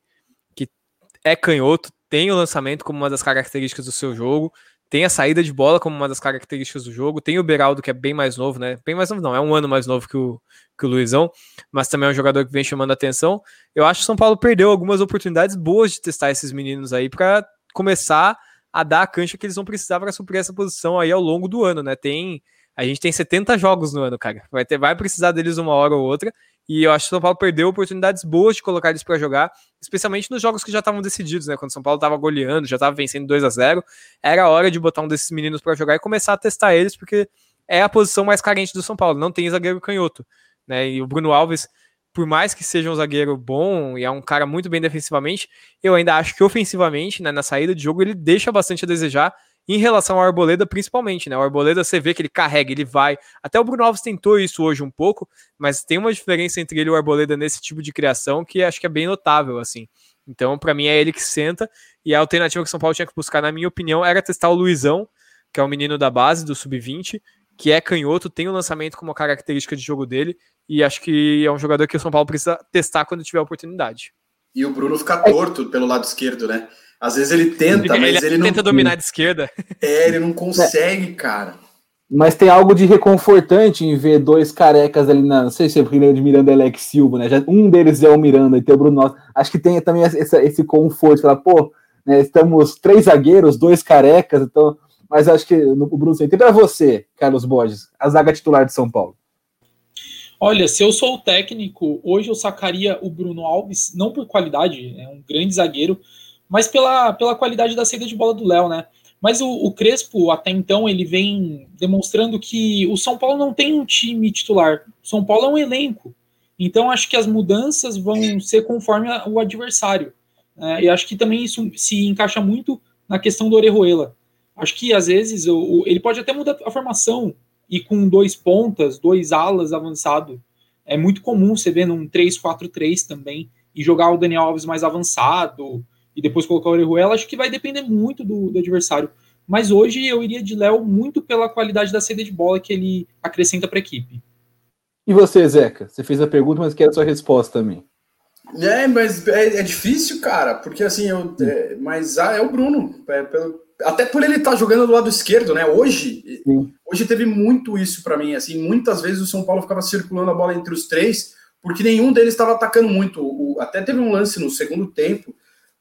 é canhoto, tem o lançamento como uma das características do seu jogo, tem a saída de bola como uma das características do jogo, tem o Beraldo, que é bem mais novo, né? Bem mais novo, não, é um ano mais novo que o, que o Luizão, mas também é um jogador que vem chamando a atenção. Eu acho que o São Paulo perdeu algumas oportunidades boas de testar esses meninos aí para começar a dar a cancha que eles vão precisar para suprir essa posição aí ao longo do ano, né? Tem a gente tem 70 jogos no ano, cara. Vai ter vai precisar deles uma hora ou outra. E eu acho que o São Paulo perdeu oportunidades boas de colocar eles para jogar, especialmente nos jogos que já estavam decididos, né? Quando o São Paulo estava goleando, já estava vencendo 2 a 0 era hora de botar um desses meninos para jogar e começar a testar eles, porque é a posição mais carente do São Paulo. Não tem zagueiro canhoto, né? E o Bruno Alves, por mais que seja um zagueiro bom e é um cara muito bem defensivamente, eu ainda acho que ofensivamente, né, na saída de jogo, ele deixa bastante a desejar em relação ao Arboleda, principalmente, né? O Arboleda você vê que ele carrega, ele vai. Até o Bruno Alves tentou isso hoje um pouco, mas tem uma diferença entre ele e o Arboleda nesse tipo de criação que acho que é bem notável, assim. Então, para mim, é ele que senta. E a alternativa que o São Paulo tinha que buscar, na minha opinião, era testar o Luizão, que é o menino da base, do Sub-20, que é canhoto, tem o lançamento como característica de jogo dele. E acho que é um jogador que o São Paulo precisa testar quando tiver oportunidade. E o Bruno fica torto pelo lado esquerdo, né? Às vezes ele tenta, ele, mas ele, ele não. tenta dominar de esquerda. É, ele não consegue, é. cara. Mas tem algo de reconfortante em ver dois carecas ali na. Não sei se é porque de Miranda e Alex Silva, né? Já, um deles é o Miranda e tem o Bruno. Acho que tem também esse, esse conforto. Falar, pô, né, estamos três zagueiros, dois carecas, então. Mas acho que no, o Bruno sempre é você, Carlos Borges, a zaga titular de São Paulo. Olha, se eu sou o técnico, hoje eu sacaria o Bruno Alves, não por qualidade, é um grande zagueiro, mas pela, pela qualidade da saída de bola do Léo, né? Mas o, o, Crespo, até então, ele vem demonstrando que o São Paulo não tem um time titular. O São Paulo é um elenco. Então, acho que as mudanças vão ser conforme a, o adversário. É, e acho que também isso se encaixa muito na questão do Orejuela. Acho que, às vezes, o, o, ele pode até mudar a formação e com dois pontas, dois alas avançado. É muito comum você ver num 3-4-3 também e jogar o Daniel Alves mais avançado, e depois colocar o Orejuela, acho que vai depender muito do, do adversário. Mas hoje eu iria de Léo muito pela qualidade da saída de bola que ele acrescenta para a equipe. E você, Zeca? Você fez a pergunta, mas quero a sua resposta também. É, mas é, é difícil, cara, porque assim, eu, é, mas ah, é o Bruno. É, pelo, até por ele estar tá jogando do lado esquerdo, né? Hoje, Sim. hoje teve muito isso para mim. Assim, muitas vezes o São Paulo ficava circulando a bola entre os três, porque nenhum deles estava atacando muito. O, até teve um lance no segundo tempo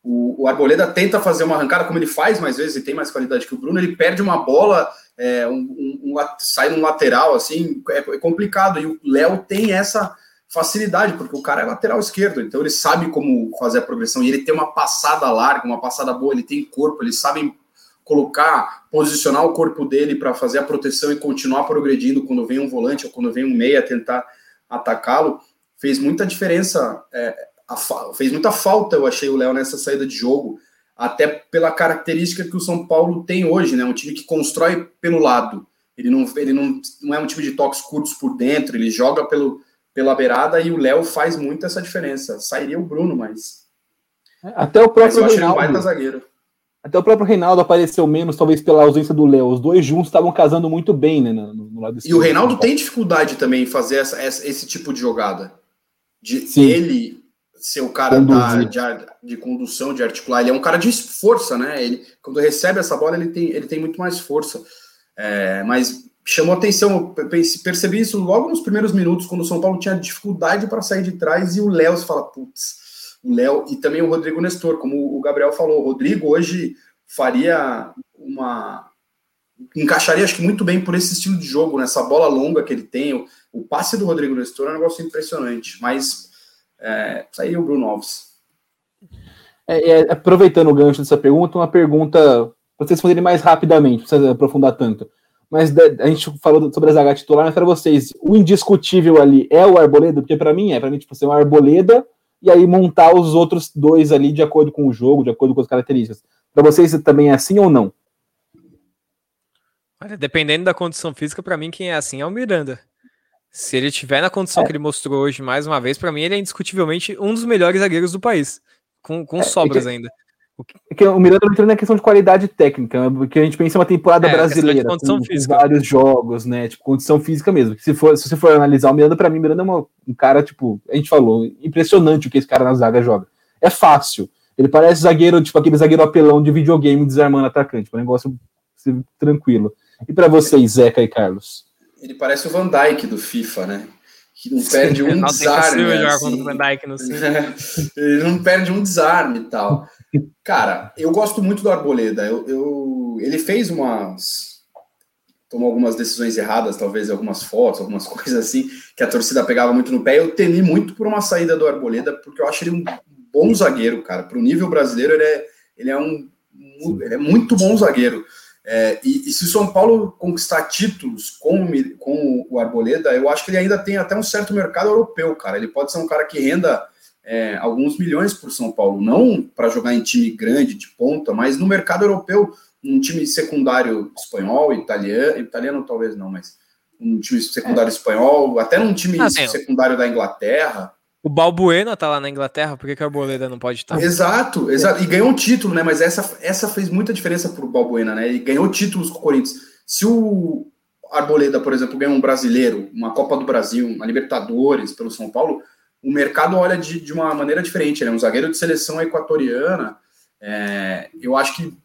o, o, Arboleda tenta fazer uma arrancada, como ele faz mais vezes, e tem mais qualidade que o Bruno, ele perde uma bola, é, um, um, um, sai num lateral, assim, é, é complicado. E o Léo tem essa facilidade, porque o cara é lateral esquerdo, então ele sabe como fazer a progressão, e ele tem uma passada larga, uma passada boa, ele tem corpo, ele sabe colocar, posicionar o corpo dele para fazer a proteção e continuar progredindo quando vem um volante ou quando vem um meia tentar atacá-lo, fez muita diferença é, fez muita falta, eu achei o Léo nessa saída de jogo, até pela característica que o São Paulo tem hoje, né? Um time que constrói pelo lado. Ele não, ele não, não é um time de toques curtos por dentro, ele joga pelo, pela beirada e o Léo faz muito essa diferença. Sairia o Bruno, mas. Até o próprio mas Reinaldo. Até o próprio Reinaldo apareceu menos, talvez pela ausência do Léo. Os dois juntos estavam casando muito bem, né? No, no lado e o Reinaldo tem dificuldade também em fazer essa, essa, esse tipo de jogada. De Sim. ele ser o cara da, de, de, condução, de articular. Ele é um cara de força, né? Ele, quando recebe essa bola, ele tem, ele tem muito mais força. É, mas chamou atenção, eu percebi isso logo nos primeiros minutos, quando o São Paulo tinha dificuldade para sair de trás e o Léo fala, putz, o Léo e também o Rodrigo Nestor, como o Gabriel falou, o Rodrigo hoje faria uma encaixaria acho que muito bem por esse estilo de jogo, nessa bola longa que ele tem, o, o passe do Rodrigo Nestor é um negócio impressionante, mas é, sairia o Bruno Alves. É, é, aproveitando o gancho dessa pergunta, uma pergunta para vocês responderem mais rapidamente, não precisa aprofundar tanto. Mas a gente falou sobre a zaga titular, mas para vocês, o indiscutível ali é o Arboleda? Porque para mim é, para mim, tipo, ser um Arboleda e aí montar os outros dois ali de acordo com o jogo, de acordo com as características. Para vocês também é assim ou não? Olha, dependendo da condição física, para mim quem é assim é o Miranda. Se ele tiver na condição é. que ele mostrou hoje mais uma vez, para mim ele é indiscutivelmente um dos melhores zagueiros do país, com, com é, sobras que, ainda. O, que... É que o Miranda entrou na questão de qualidade técnica, né? porque a gente pensa em uma temporada é, brasileira, com, com, vários jogos, né? Tipo, condição física mesmo. Se, for, se você for analisar o Miranda, para mim, o Miranda é uma, um cara, tipo, a gente falou, impressionante o que esse cara na zaga joga. É fácil. Ele parece zagueiro, tipo aquele zagueiro apelão de videogame desarmando atacante, um negócio tranquilo. E para vocês, Zeca e Carlos? Ele parece o Van Dyke do FIFA, né? Que não perde um Nossa, desarme. É assim. Van Dyke no ele não perde um desarme e tal. Cara, eu gosto muito do Arboleda. Eu, eu, ele fez umas. Tomou algumas decisões erradas, talvez algumas fotos, algumas coisas assim, que a torcida pegava muito no pé. Eu temi muito por uma saída do Arboleda, porque eu acho ele um bom zagueiro, cara. Para o nível brasileiro, ele é, ele é um. Ele é muito bom zagueiro. É, e, e, se o São Paulo conquistar títulos com, com o Arboleda, eu acho que ele ainda tem até um certo mercado europeu, cara. Ele pode ser um cara que renda é, alguns milhões por São Paulo, não para jogar em time grande, de ponta, mas no mercado europeu, um time secundário espanhol, italiano, italiano talvez não, mas um time secundário é. espanhol, até num time ah, secundário da Inglaterra. O Balbuena tá lá na Inglaterra, por que, que a Arboleda não pode estar? Exato, exato. E ganhou um título, né? Mas essa, essa fez muita diferença pro Balbuena, né? Ele ganhou títulos com o Corinthians. Se o Arboleda, por exemplo, ganha um brasileiro, uma Copa do Brasil, uma Libertadores pelo São Paulo, o mercado olha de, de uma maneira diferente, né? Um zagueiro de seleção equatoriana. É, eu acho que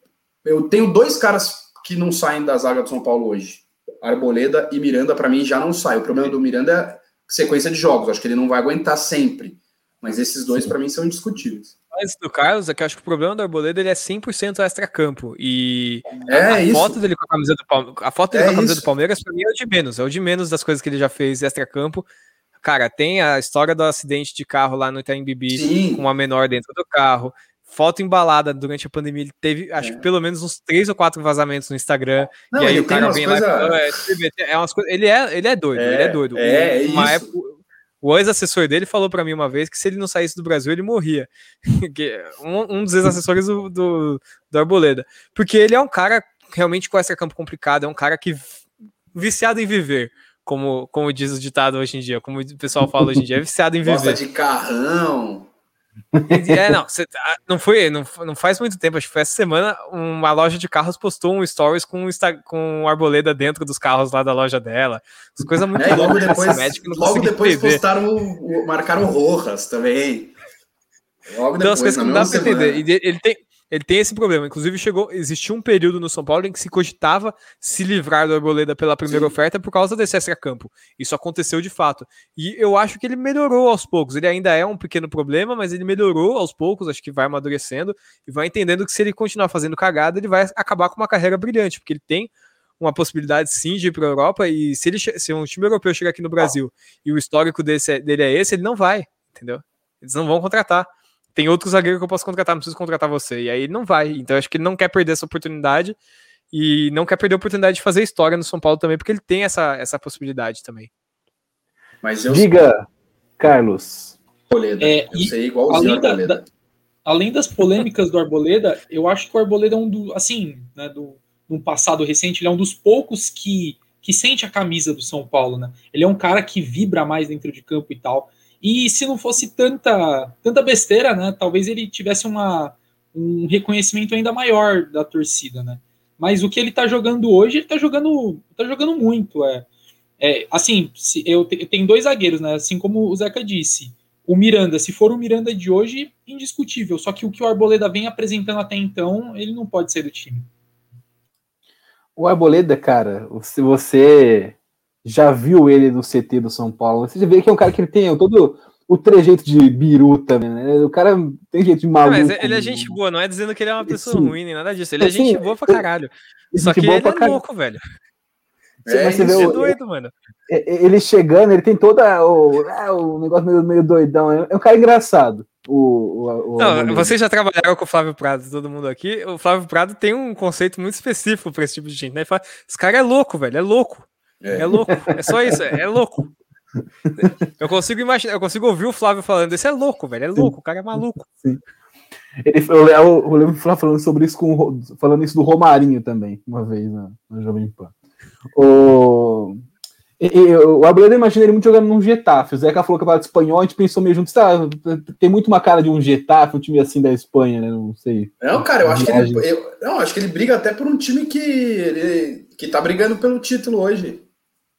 eu tenho dois caras que não saem da zaga do São Paulo hoje. Arboleda e Miranda, para mim, já não sai. O problema do Miranda é sequência de jogos. Acho que ele não vai aguentar sempre. Mas esses dois, para mim, são indiscutíveis. Mas do Carlos, é que eu acho que o problema do Arboleda ele é 100% extra-campo. E é a, a foto dele com a camisa do Palmeiras, a foto dele é com a camisa isso. do Palmeiras, para mim, é o de menos. É o de menos das coisas que ele já fez extra-campo. Cara, tem a história do acidente de carro lá no Itaim Bibi, Sim. com uma menor dentro do carro foto embalada durante a pandemia. Ele teve, acho é. que pelo menos uns três ou quatro vazamentos no Instagram. Não, e aí o cara vem coisa... lá. É, é umas coisas, ele, é, ele é doido, é, ele é doido. É, uma época, o ex-assessor dele falou para mim uma vez que se ele não saísse do Brasil, ele morria. um, um dos ex-assessores do, do, do, Arboleda. Porque ele é um cara realmente com esse campo complicado, é um cara que viciado em viver. Como, como diz o ditado hoje em dia, como o pessoal fala hoje em dia, é viciado em viver. Gosta de carrão. É, não, tá, não foi, não, não faz muito tempo, acho que foi essa semana, uma loja de carros postou um stories com, com arboleda dentro dos carros lá da loja dela. As coisas muito é, logo depois, logo depois postaram, marcaram Rojas também. Logo então, depois, as coisas que não dá pra entender. Ele tem, ele tem esse problema. Inclusive, chegou, existiu um período no São Paulo em que se cogitava se livrar do Arboleda pela primeira Sim. oferta por causa desse extra-campo. Isso aconteceu de fato. E eu acho que ele melhorou aos poucos. Ele ainda é um pequeno problema, mas ele melhorou aos poucos. Acho que vai amadurecendo e vai entendendo que se ele continuar fazendo cagada, ele vai acabar com uma carreira brilhante, porque ele tem uma possibilidade sim de ir para a Europa. E se, ele, se um time europeu chegar aqui no Brasil e o histórico desse, dele é esse, ele não vai, entendeu? Eles não vão contratar tem outro zagueiro que eu posso contratar, não preciso contratar você. E aí ele não vai. Então acho que ele não quer perder essa oportunidade e não quer perder a oportunidade de fazer história no São Paulo também, porque ele tem essa, essa possibilidade também. Mas eu Diga, Carlos. Arboleda. É, eu sei igualzinho além, da, da, além das polêmicas do Arboleda, eu acho que o Arboleda é um do, assim, né, do, num passado recente, ele é um dos poucos que, que sente a camisa do São Paulo, né? Ele é um cara que vibra mais dentro de campo e tal. E se não fosse tanta, tanta besteira, né? Talvez ele tivesse uma, um reconhecimento ainda maior da torcida, né? Mas o que ele tá jogando hoje, ele tá jogando, tá jogando muito. É, é assim, se, eu, eu tenho dois zagueiros, né? Assim como o Zeca disse. O Miranda, se for o Miranda de hoje, indiscutível. Só que o que o Arboleda vem apresentando até então, ele não pode ser do time. O Arboleda, cara, se você já viu ele no CT do São Paulo, você vê que é um cara que ele tem todo o trejeito de biruta, né? O cara tem jeito de maluco. mas ele é gente boa, não é dizendo que ele é uma pessoa Sim. ruim nem nada disso. Ele é gente boa pra caralho. Só que ele é caralho. louco, velho. É, você vê o, doido, mano. Ele chegando, ele tem toda o, é, o negócio meio, meio doidão. É um cara engraçado. O, o, o não, vocês já trabalharam com o Flávio Prado, todo mundo aqui. O Flávio Prado tem um conceito muito específico para esse tipo de gente, né? Ele fala, esse cara é louco, velho, é louco. É. é louco, é só isso, é, é louco. Eu consigo imaginar, eu consigo ouvir o Flávio falando, esse é louco, velho, é louco, o cara é maluco. Sim. Ele, eu, eu, eu lembro falando sobre isso com falando isso do Romarinho também, uma vez na, na Jovem Pan. O, e, e, o Abelino imagina ele muito jogando num Getafe. O Zeca falou que é de espanhol, a gente pensou meio junto. Tá, tem muito uma cara de um Getafe, um time assim da Espanha, né? Não sei. Não, cara, eu acho que ele, eu, não, acho que ele briga até por um time que ele, que tá brigando pelo título hoje.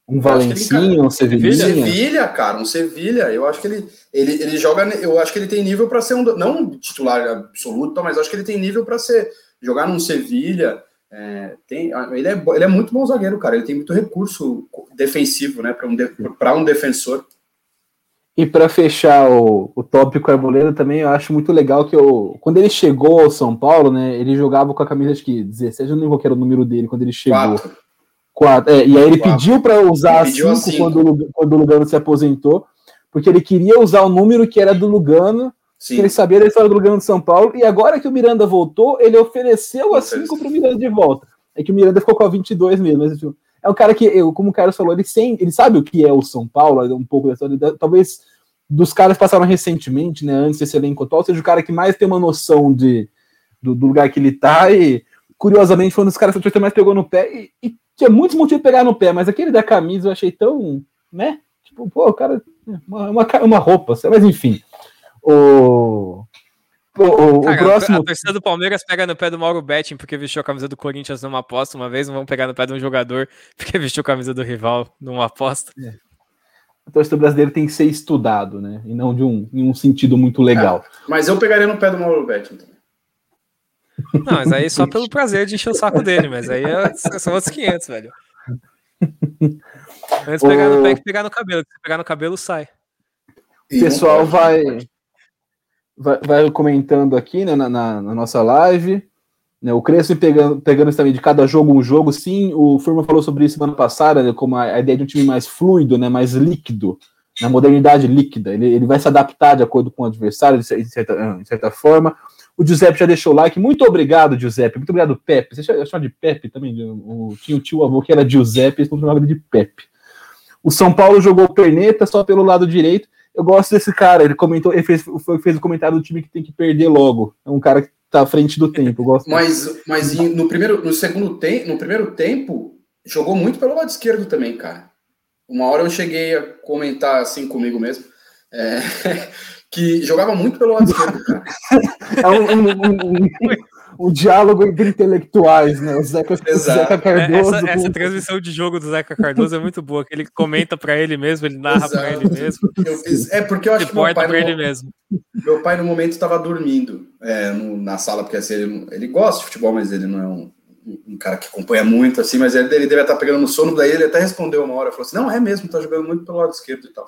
Um Valencinho, um Sevilha? Sevilha, cara, um Sevilha. Eu acho que ele, ele, ele joga. Eu acho que ele tem nível para ser um. Não um titular absoluto, mas acho que ele tem nível para ser. Jogar num Sevilha. É, tem, ele, é, ele é muito bom zagueiro, cara. Ele tem muito recurso defensivo, né? Para um, de, um defensor. E para fechar o, o tópico Arboleda também, eu acho muito legal que eu, quando ele chegou ao São Paulo, né, ele jogava com a camisa de que 16, eu não lembro qual era o número dele quando ele chegou. Quatro. Quatro. É, e aí ele Quatro. pediu para usar cinco, cinco, Quando, quando o Lugano se aposentou, porque ele queria usar o número que era do Lugano, Sim. que ele sabia da história do Lugano de São Paulo, e agora que o Miranda voltou, ele ofereceu a 5 para o Miranda de volta. É que o Miranda ficou com a 22 mesmo, mas tipo, é um cara que, eu, como o Carlos falou, ele, sem, ele sabe o que é o São Paulo, um pouco dessa, talvez dos caras que passaram recentemente, né, antes desse elenco atual, seja o cara que mais tem uma noção de, do, do lugar que ele tá, e curiosamente foi um dos caras que o Twitter mais pegou no pé, e, e tinha muitos motivos de pegar no pé, mas aquele da camisa eu achei tão, né, tipo, pô, o cara, uma, uma, uma roupa, mas enfim, o... O, o, Cara, próximo... A torcida do Palmeiras pega no pé do Mauro Betting porque vestiu a camisa do Corinthians numa aposta uma vez, não vão pegar no pé de um jogador porque vestiu a camisa do rival numa aposta. É. A torcida brasileira tem que ser estudado, né? E não de um, em um sentido muito legal. É, mas eu pegaria no pé do Mauro Betting também. Não, mas aí só pelo prazer de encher o saco dele, mas aí é, são outros 500, velho. Antes pegar no pé que pegar no cabelo. Se pegar no cabelo, sai. O pessoal vai, vai, vai comentando aqui né, na, na, na nossa live. Né, o Crespo pegando, pegando também de cada jogo um jogo, sim. O Furman falou sobre isso semana passada, né, como a, a, ideia de um time mais fluido, né, mais líquido, na modernidade líquida. Ele, ele vai se adaptar de acordo com o adversário, de, certa, de certa forma. O Giuseppe já deixou o like. Muito obrigado, Giuseppe. Muito obrigado, Pepe. Você chama de Pepe também? O, tinha o tio avô que era Giuseppe, eles chamavam de Pepe. O São Paulo jogou perneta só pelo lado direito eu gosto desse cara. Ele comentou, ele fez, fez o comentário do time que tem que perder logo. É um cara que tá à frente do tempo. Eu gosto mas mas no primeiro, no segundo tempo, no primeiro tempo, jogou muito pelo lado esquerdo também, cara. Uma hora eu cheguei a comentar assim comigo mesmo. É, que jogava muito pelo lado esquerdo, cara. É um, um, um, o diálogo entre intelectuais, né? O Zeca, o Zeca Cardoso. Essa, essa, transmissão de jogo do Zeca Cardoso é muito boa, que ele comenta para ele mesmo, ele narra para ele mesmo. Fiz, é porque eu acho que meu pai, no, ele mesmo. meu pai no momento estava dormindo é, no, na sala, porque assim, ele, ele gosta de futebol, mas ele não é um, um cara que acompanha muito, assim, mas ele, ele deve estar pegando no sono, daí ele até respondeu uma hora, falou assim, não, é mesmo, tá jogando muito pelo lado esquerdo e tal.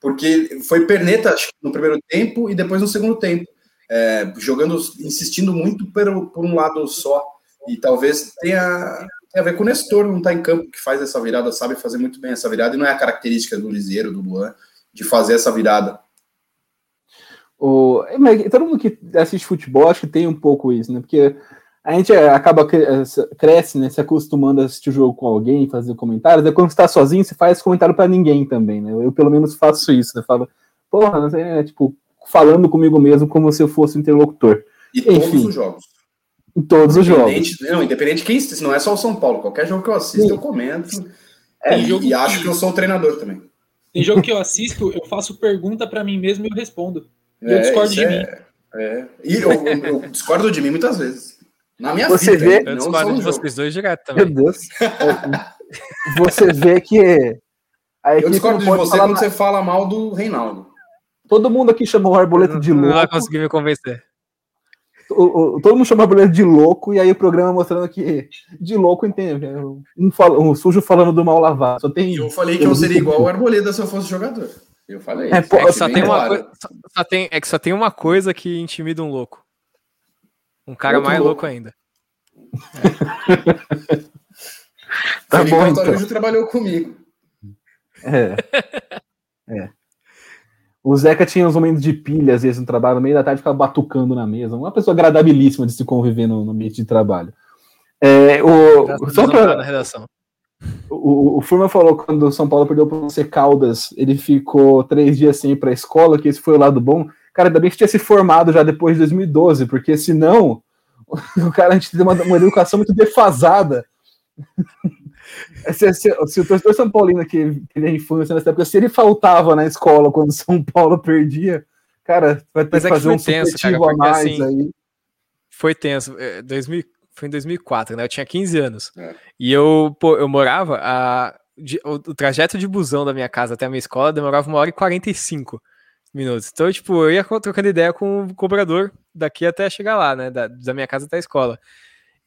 Porque foi perneta no primeiro tempo e depois no segundo tempo é, jogando, insistindo muito por, por, um lado só. E talvez tenha, tenha a ver com o Nestor não estar tá em campo, que faz essa virada, sabe fazer muito bem essa virada, e não é a característica do Liseiro, do Luan, de fazer essa virada. O, todo mundo que assiste futebol acho que tem um pouco isso, né? Porque a gente acaba cresce, né? Se acostumando a assistir o jogo com alguém, fazer comentários. É quando você está sozinho, você faz comentário para ninguém também, né? Eu pelo menos faço isso, né? Falo, porra, não sei, é, tipo, falando comigo mesmo como se eu fosse interlocutor. E Enfim, todos os jogos. Em todos os jogos. Não, independente de quem não é só o São Paulo. Qualquer jogo que eu assisto, Sim. eu comento. É, e, e acho que eu sou um treinador também. Tem jogo que eu assisto, eu faço pergunta para mim mesmo e eu respondo. E é, eu discordo de é, mim. É. E eu, eu, discordo de mim muitas vezes. Na minha você vida. Vê, eu discordo de vocês dois direto também. Meu Deus. você vê que. eu discordo de você quando você fala mal do Reinaldo. Todo mundo aqui chamou o Arboleta de louco. Não vai conseguir me convencer. O, o, todo mundo chama o Arboleta de louco, e aí o programa mostrando que de louco entende. Um, fala, um sujo falando do mal lavado. Só tem, eu falei que eu seria igual o Arboleda se eu fosse jogador. Eu falei. É, é que só tem uma coisa, só, tem, é que só tem uma coisa que intimida um louco. Um cara Outro mais louco, louco ainda. É. tá Felipe bom, então. trabalhou comigo. É. É. O Zeca tinha uns momentos de pilha, às vezes, no trabalho, no meio da tarde ficava batucando na mesa. Uma pessoa agradabilíssima de se conviver no, no ambiente de trabalho. É, o, só pra, o, o Furman falou quando o São Paulo perdeu para o Caldas, ele ficou três dias sem ir para a escola, que esse foi o lado bom. Cara, ainda bem que tinha se formado já depois de 2012, porque senão o cara a gente tem uma, uma educação muito defasada. Se, se, se, o torcedor São Paulino que teve infância nessa época, se ele faltava na escola quando São Paulo perdia, cara, vai ter Mas que é fazer que um tenso, cara, a mais assim, aí. Foi tenso. 2000, é, foi em 2004, né? Eu tinha 15 anos. É. E eu, pô, eu morava a de, o, o, trajeto de busão da minha casa até a minha escola demorava uma hora e 45 minutos. Então, tipo, eu ia trocando ideia com o cobrador daqui até chegar lá, né? Da, da minha casa até a escola.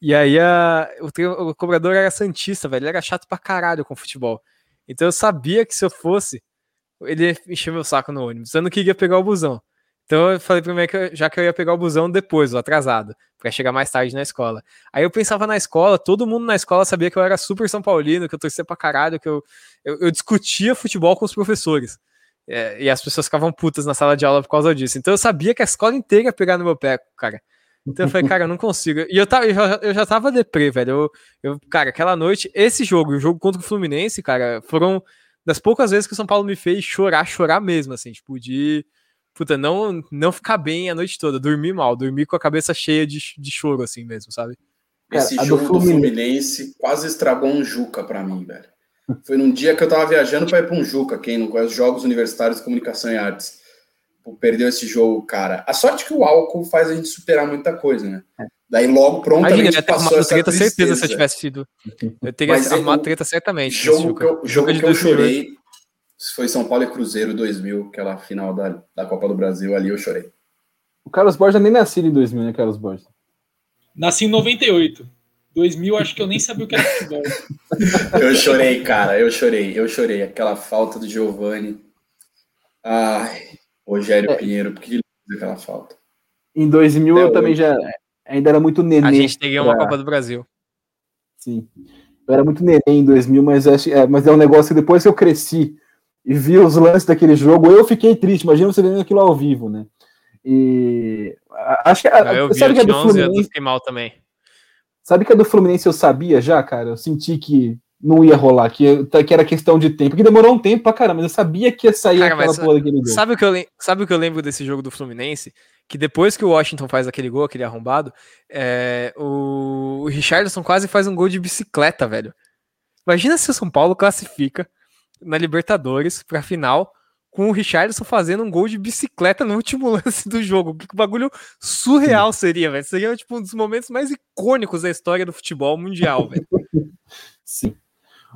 E aí a, o, o cobrador era Santista, velho. Ele era chato pra caralho com futebol. Então eu sabia que se eu fosse, ele encher meu saco no ônibus. Eu não queria pegar o busão. Então eu falei pra mim que já que eu ia pegar o busão depois, o atrasado, para chegar mais tarde na escola. Aí eu pensava na escola, todo mundo na escola sabia que eu era super São Paulino, que eu torcia pra caralho, que eu, eu, eu discutia futebol com os professores. É, e as pessoas ficavam putas na sala de aula por causa disso. Então eu sabia que a escola inteira ia pegar no meu pé, cara. Então eu falei, cara, eu não consigo. E eu, tava, eu, já, eu já tava deprê, velho. Eu, eu, cara, aquela noite, esse jogo, o jogo contra o Fluminense, cara, foram das poucas vezes que o São Paulo me fez chorar, chorar mesmo, assim, tipo, de puta, não, não ficar bem a noite toda, dormir mal, dormir com a cabeça cheia de, de choro, assim mesmo, sabe? Esse Cara, jogo do Fluminense. do Fluminense quase estragou um Juca para mim, velho. Foi num dia que eu tava viajando para ir para um Juca, quem não conhece os Jogos Universitários de Comunicação e Artes. Perdeu esse jogo, cara. A sorte que o álcool faz a gente superar muita coisa, né? É. Daí logo prontamente Imagina, eu passou essa treta, certeza se eu tivesse sido. Eu teria Mas arrumado é, treta certamente. Jogo que eu, jogo que eu chorei, foi São Paulo e Cruzeiro 2000, aquela final da, da Copa do Brasil, ali eu chorei. O Carlos Borges nem nasceu em 2000, né, Carlos Borges? Nasci em 98. 2000, acho que eu nem sabia o que era futebol. eu chorei, cara, eu chorei, eu chorei. Aquela falta do Giovani. Ai, Rogério é. Pinheiro, por que ele fez aquela falta? Em 2000 eu também já ainda era muito neném. A gente tem uma Copa do Brasil. Sim. Eu era muito neném em 2000, mas, é, mas é um negócio que depois que eu cresci e vi os lances daquele jogo, eu fiquei triste. Imagina você vendo aquilo ao vivo, né? E acho que a, eu vi, sabe que é do Fluminense. fiquei mal também. Sabe que é do Fluminense eu sabia já, cara? Eu senti que não ia rolar, que, que era questão de tempo, que demorou um tempo pra caramba, mas eu sabia que ia sair cara, aquela porra daquele gol. Sabe o, que eu, sabe o que eu lembro desse jogo do Fluminense? Que depois que o Washington faz aquele gol, aquele arrombado, é, o, o Richardson quase faz um gol de bicicleta, velho. Imagina se o São Paulo classifica na Libertadores pra final com o Richardson fazendo um gol de bicicleta no último lance do jogo. Que bagulho surreal seria, velho. Seria tipo um dos momentos mais icônicos da história do futebol mundial, velho. Sim.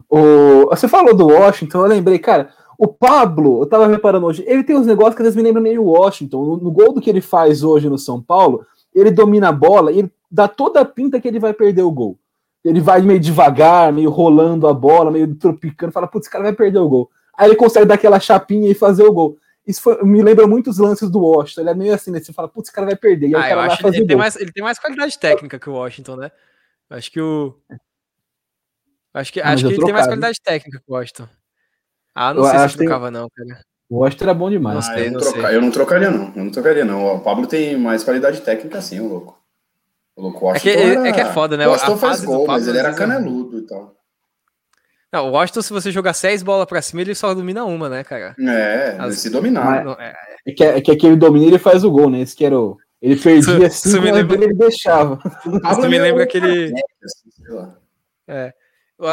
O... Você falou do Washington, eu lembrei, cara, o Pablo, eu tava reparando hoje, ele tem uns negócios que às vezes me lembram meio Washington. No, no gol do que ele faz hoje no São Paulo, ele domina a bola e ele dá toda a pinta que ele vai perder o gol ele vai meio devagar, meio rolando a bola, meio tropicando, fala, putz, esse cara vai perder o gol. Aí ele consegue dar aquela chapinha e fazer o gol. Isso foi, me lembra muito os lances do Washington. Ele é meio assim, né? Você fala, putz, esse cara vai perder. E ah, cara vai fazer ele, tem mais, ele tem mais qualidade técnica que o Washington, né? Acho que o. Acho que, ah, acho que ele tem mais qualidade técnica que o Washington. Ah, não eu sei se eu trocava, tem... não, cara. O Washington era bom demais. Sei, eu, não troca... eu, não trocaria, não. Eu não trocaria, não. O Pablo tem mais qualidade técnica, sim, o louco. O Washington é que, era... é que é foda, né? O Washington faz gol, mas ele era caneludo e tal. Não, o Washington, se você jogar seis bolas pra cima, ele só domina uma, né, cara? É, As... se dominar. Mas, é... é, que, é que aquele domina ele faz o gol, né? Esse que era o. Ele perdia assim, mas lembra... ele deixava. Isso me lembra aquele. Assim, é.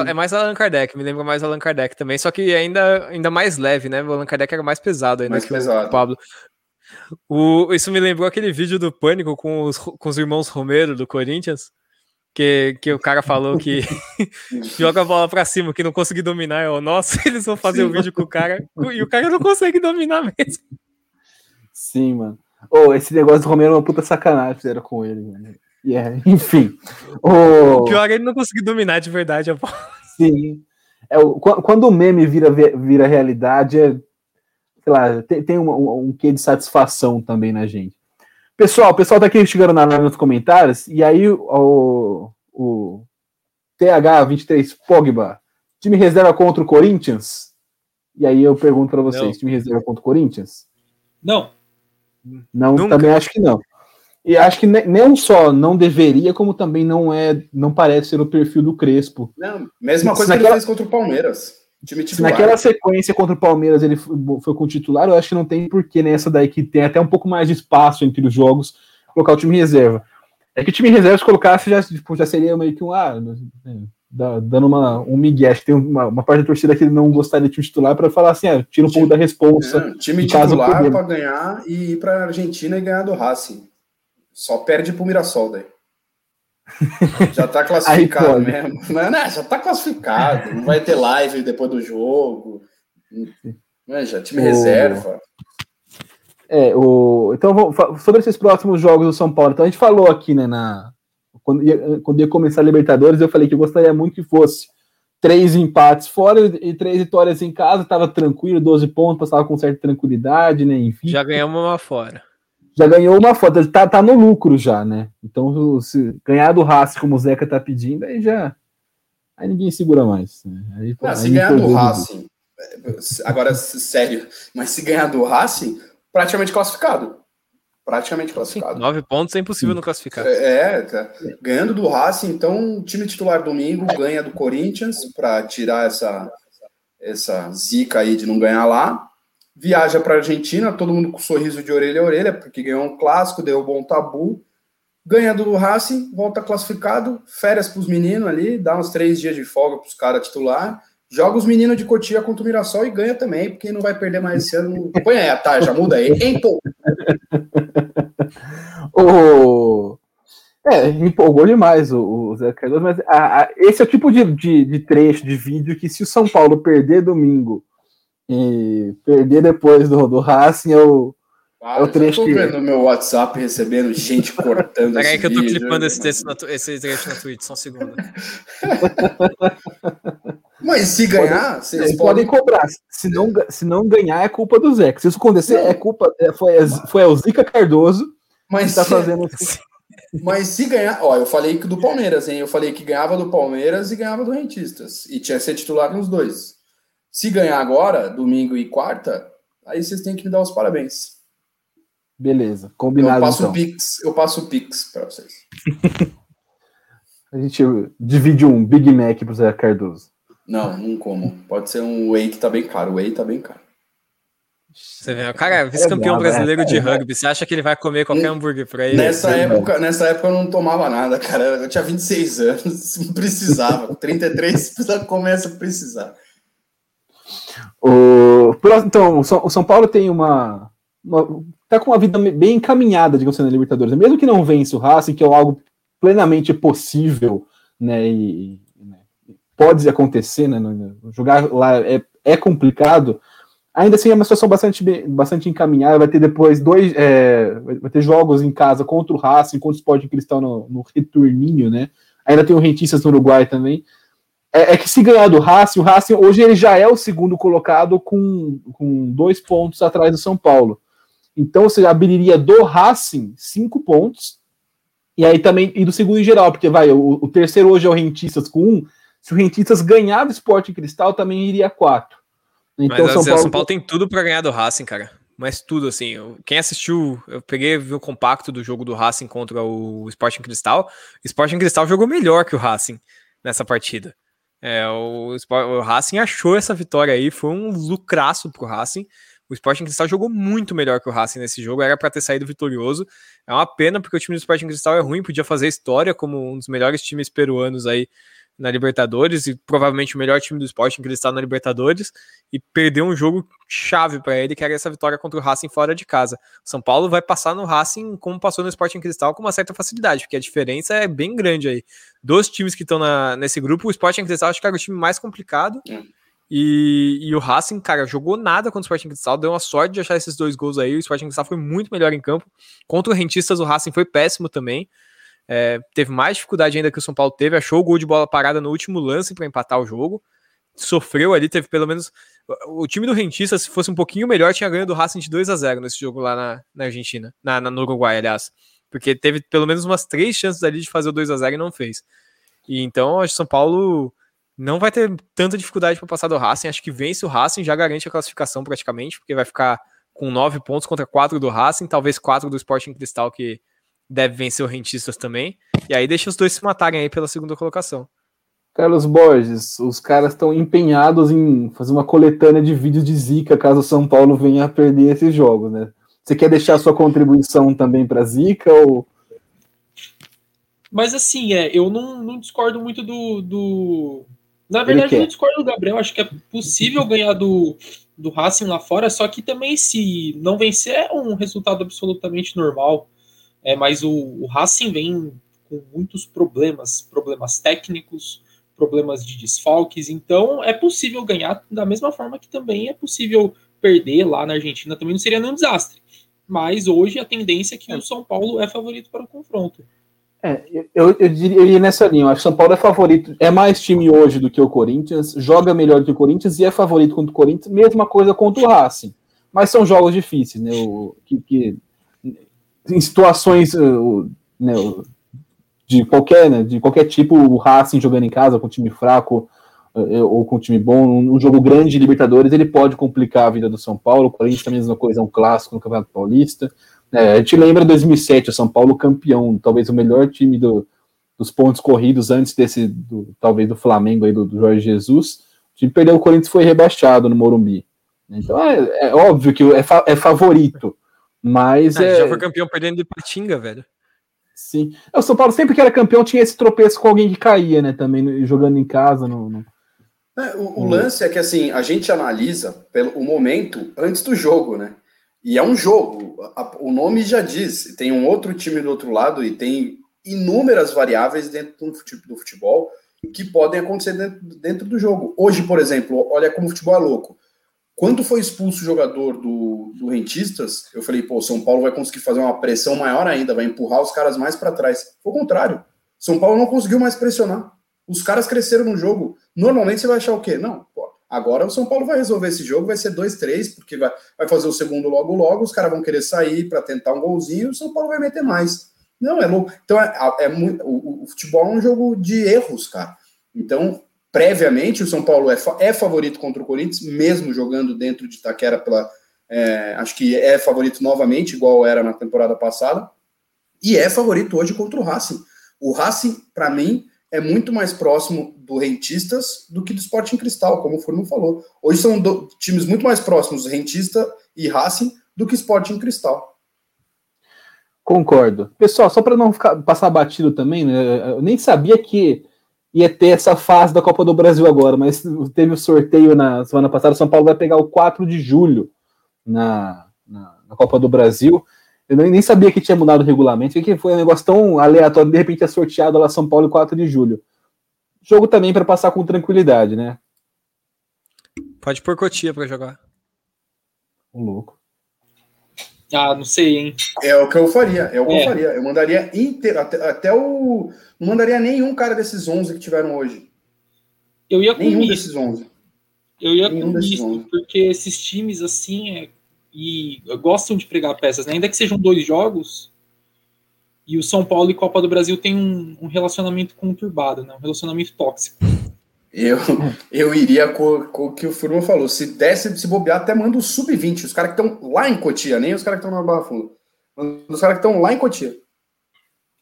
É mais Allan Kardec, me lembra mais Allan Kardec também, só que ainda, ainda mais leve, né? O Allan Kardec era mais pesado ainda mais que pesado. o Pablo. O, isso me lembrou aquele vídeo do Pânico com os, com os irmãos Romero do Corinthians, que, que o cara falou que joga a bola pra cima, que não consegui dominar. Eu, nossa, eles vão fazer o um vídeo com o cara e o cara não consegue dominar mesmo. Sim, mano. Oh, esse negócio do Romero é uma puta sacanagem fizeram com ele, mano. Yeah, enfim. Oh... O pior é ele não conseguir dominar de verdade a bola. Sim. É, quando o meme vira, vira realidade, é sei lá, tem, tem um, um, um quê de satisfação também na gente. Pessoal, o pessoal tá aqui chegando na live nos comentários, e aí o, o TH23 Pogba, time reserva contra o Corinthians? E aí eu pergunto para vocês, não. time reserva contra o Corinthians? Não. Não, Nunca. também acho que não. E acho que nem só não deveria, como também não é, não parece ser o perfil do Crespo. Não, mesma coisa naquela... que ele fez contra o Palmeiras. Titular. Naquela sequência contra o Palmeiras ele foi com o titular, eu acho que não tem porquê nessa daí que tem até um pouco mais de espaço entre os jogos colocar o time reserva. É que o time reserva se colocasse já, tipo, já seria meio que um ah, né, dando uma, um migué. Acho que tem uma, uma parte da torcida que não gostaria de time titular para falar assim, ah, tira um pouco da responsa. É, time titular para ganhar e ir para Argentina e ganhar do Racing. Só perde pro Mirassol daí. Já tá classificado mesmo. Não, não, já tá classificado. Não vai ter live depois do jogo. Não, já time o... reserva. É, o... Então, sobre esses próximos jogos do São Paulo, então a gente falou aqui, né, na... quando, ia, quando ia começar a Libertadores, eu falei que eu gostaria muito que fosse três empates fora e três vitórias em casa, tava tranquilo, 12 pontos, passava com certa tranquilidade, né, enfim. Já ganhamos uma fora já ganhou uma foto, ele tá, tá no lucro já, né? Então, se ganhar do Racing como o Zeca tá pedindo, aí já. Aí ninguém segura mais. Né? Aí, Não, aí se ganhar do Racing, agora sério, mas se ganhar do Racing, praticamente classificado. Praticamente classificado. Nove pontos é impossível não classificar. É, tá. ganhando do Racing, então, time titular domingo ganha do Corinthians para tirar essa, essa zica aí de não ganhar lá viaja para a Argentina, todo mundo com sorriso de orelha a orelha, porque ganhou um clássico, deu um bom tabu, ganha do Racing, volta classificado, férias para os meninos ali, dá uns três dias de folga para os caras titular, joga os meninos de Cotia contra o Mirassol e ganha também, porque não vai perder mais esse ano. Põe aí a tarja, muda aí, o... É, empolgou demais o, o Zé Cardoso, mas a, a, esse é o tipo de, de, de trecho de vídeo que se o São Paulo perder domingo e perder depois do, do Racing é o, ah, é o trecho eu tô vendo no meu WhatsApp recebendo gente cortando Peraí que eu tô vídeo, clipando esse, texto na, esse trecho na Twitch, só um segundo. Mas se ganhar, vocês podem... podem cobrar. Se não, se não ganhar, é culpa do Zé. Se isso acontecer, não. é culpa. É, foi, foi o Zica Cardoso mas que tá fazendo assim. Mas se ganhar, ó, eu falei que do Palmeiras, hein? Eu falei que ganhava do Palmeiras e ganhava do Rentistas. E tinha que ser titular nos dois. Se ganhar agora, domingo e quarta, aí vocês têm que me dar os parabéns. Beleza, combinado. Eu passo então. o Pix, eu passo o Pix para vocês. A gente divide um Big Mac pro Zé Cardoso. Não, não como. Pode ser um whey que tá bem caro. O whey tá bem caro. Você vê, o cara é vice-campeão é brasileiro é, de rugby. Você acha que ele vai comer qualquer hambúrguer por aí? Nessa época, nessa época eu não tomava nada, cara. Eu tinha 26 anos, não precisava. 33 começa a precisar. O, então, o São Paulo tem uma, uma. tá com uma vida bem encaminhada, digamos assim, na Libertadores. Mesmo que não vence o Racing, que é algo plenamente possível, né? E, né, pode acontecer, né? Jogar lá é, é complicado. Ainda assim é uma situação bastante, bastante encaminhada. Vai ter depois dois. É, vai ter jogos em casa contra o Racing, contra o Sport Cristal no, no retorninho, né? Ainda tem o Rentistas no Uruguai também é, é, que se ganhar do Racing, o Racing hoje ele já é o segundo colocado com, com dois pontos atrás do São Paulo. Então você abriria do Racing cinco pontos, e aí também, e do segundo em geral, porque vai, o, o terceiro hoje é o Rentistas com um, se o Rentistas ganhar do Sport Cristal, também iria quatro. Então, Mas São, Paulo... São Paulo tem tudo para ganhar do Racing, cara. Mas tudo, assim. Quem assistiu, eu peguei o compacto do jogo do Racing contra o Sporting Cristal. O Sporting Cristal jogou melhor que o Racing nessa partida. É, o, o Racing achou essa vitória aí, foi um lucraço pro Racing. O Sporting Cristal jogou muito melhor que o Racing nesse jogo, era para ter saído vitorioso. É uma pena porque o time do Sporting Cristal é ruim, podia fazer história como um dos melhores times peruanos aí na Libertadores e provavelmente o melhor time do esporte em que ele está na Libertadores e perdeu um jogo chave para ele, que era essa vitória contra o Racing fora de casa. São Paulo vai passar no Racing como passou no Sporting Cristal com uma certa facilidade, porque a diferença é bem grande aí. Dos times que estão nesse grupo, o Sporting Cristal acho que era o time mais complicado. E, e, o Racing, cara, jogou nada contra o Sporting Cristal, deu uma sorte de achar esses dois gols aí. O Sporting Cristal foi muito melhor em campo. Contra o Rentistas, o Racing foi péssimo também. É, teve mais dificuldade ainda que o São Paulo teve, achou o gol de bola parada no último lance para empatar o jogo. Sofreu ali, teve pelo menos. O time do Rentista, se fosse um pouquinho melhor, tinha ganho do Racing de 2 a 0 nesse jogo lá na, na Argentina, na, na, no Uruguai, aliás. Porque teve pelo menos umas três chances ali de fazer o 2 a 0 e não fez. E então, acho que São Paulo não vai ter tanta dificuldade para passar do Racing. Acho que vence o Racing, já garante a classificação praticamente, porque vai ficar com nove pontos contra quatro do Racing, talvez quatro do Sporting Cristal, que deve vencer o Rentistas também. E aí deixa os dois se matarem aí pela segunda colocação. Carlos Borges, os caras estão empenhados em fazer uma coletânea de vídeos de zica caso o São Paulo venha a perder esses jogos, né? Você quer deixar sua contribuição também para zica ou mas assim, é, eu não, não discordo muito do, do... Na verdade, eu não discordo do Gabriel. Acho que é possível ganhar do, do Racing lá fora, só que também se não vencer é um resultado absolutamente normal. É, mas o, o Racing vem com muitos problemas, problemas técnicos, problemas de desfalques. Então, é possível ganhar da mesma forma que também é possível perder lá na Argentina. Também não seria nenhum desastre. Mas hoje a tendência é que é. o São Paulo é favorito para o confronto. É, eu, eu, diria, eu iria nessa linha. Eu acho que o São Paulo é favorito, é mais time hoje do que o Corinthians, joga melhor do que o Corinthians e é favorito contra o Corinthians. Mesma coisa contra o Racing. Mas são jogos difíceis, né? O, que, que, em situações né, de qualquer, né, de qualquer tipo, o Racing jogando em casa com time fraco eh, ou com time bom, um, jogo grande de Libertadores, ele pode complicar a vida do São Paulo. O Corinthians também é a mesma coisa, é um clássico no Campeonato Paulista. É, a gente lembra 2007, o São Paulo campeão, talvez o melhor time do, dos pontos corridos antes desse, do, talvez do Flamengo aí, do, do, Jorge Jesus. O time perdeu, o Corinthians foi rebaixado no Morumbi. Então é, é óbvio que é, fa é favorito, mas. Ah, é... Já foi campeão perdendo de Patinga, velho. Sim. É, o São Paulo sempre que era campeão tinha esse tropeço com alguém que caía, né? Também jogando em casa. No, no... É, o, o, lance é que assim, a gente analisa pelo o momento antes do jogo, né? E é um jogo, o nome já diz, tem um outro time do outro lado e tem inúmeras variáveis dentro do futebol que podem acontecer dentro, dentro do jogo. Hoje, por exemplo, olha como o futebol é louco. Quando foi expulso o jogador do, do Rentistas, eu falei, pô, São Paulo vai conseguir fazer uma pressão maior ainda, vai empurrar os caras mais para trás. Foi o contrário. São Paulo não conseguiu mais pressionar. Os caras cresceram no jogo. Normalmente você vai achar o quê? Não, pô, Agora o São Paulo vai resolver esse jogo, vai ser 2-3, porque vai, vai fazer o segundo logo logo, os caras vão querer sair para tentar um golzinho, o São Paulo vai meter mais. Não, é louco. Então, é, é, é o, o, futebol é um jogo de erros, cara. Então, previamente, o São Paulo é, é favorito contra o Corinthians, mesmo jogando dentro de Itaquera pela. É, acho que é favorito novamente, igual era na temporada passada, e é favorito hoje contra o Racing. O Racing, para mim, é muito mais próximo do Rentistas do que do Sporting Cristal, como o Furno falou. Hoje são do, times muito mais próximos, Rentista e Racing, do que Sporting Cristal. Concordo. Pessoal, só para não ficar, passar batido também, né, eu nem sabia que ia ter essa fase da Copa do Brasil agora, mas teve o sorteio na semana passada, São Paulo vai pegar o 4 de julho na, na, na Copa do Brasil. Eu nem, sabia que tinha mudado o regulamento, que foi um negócio tão aleatório, de repente é sorteado lá São Paulo 4 de julho. Jogo também para passar com tranquilidade, né? Pode pôr Cotia para jogar. O louco. Ah, não sei, hein? É o que eu faria, é o que é. eu faria. Eu mandaria inteiro, até, até, o. Não mandaria nenhum cara desses 11 que tiveram hoje. Eu ia com Nenhum desses 11. Eu ia nenhum com isso, porque esses times, assim, é e gostam de pregar peças, né? ainda que sejam dois jogos. E o São Paulo e Copa do Brasil tem um, um relacionamento conturbado, né? um relacionamento tóxico. Eu, eu iria com, com o que o Furman falou. Se desse, se bobear, até manda o sub-20. Os caras que estão lá em Cotia, nem os caras que estão na Barra Funda. Os caras que estão lá em Cotia.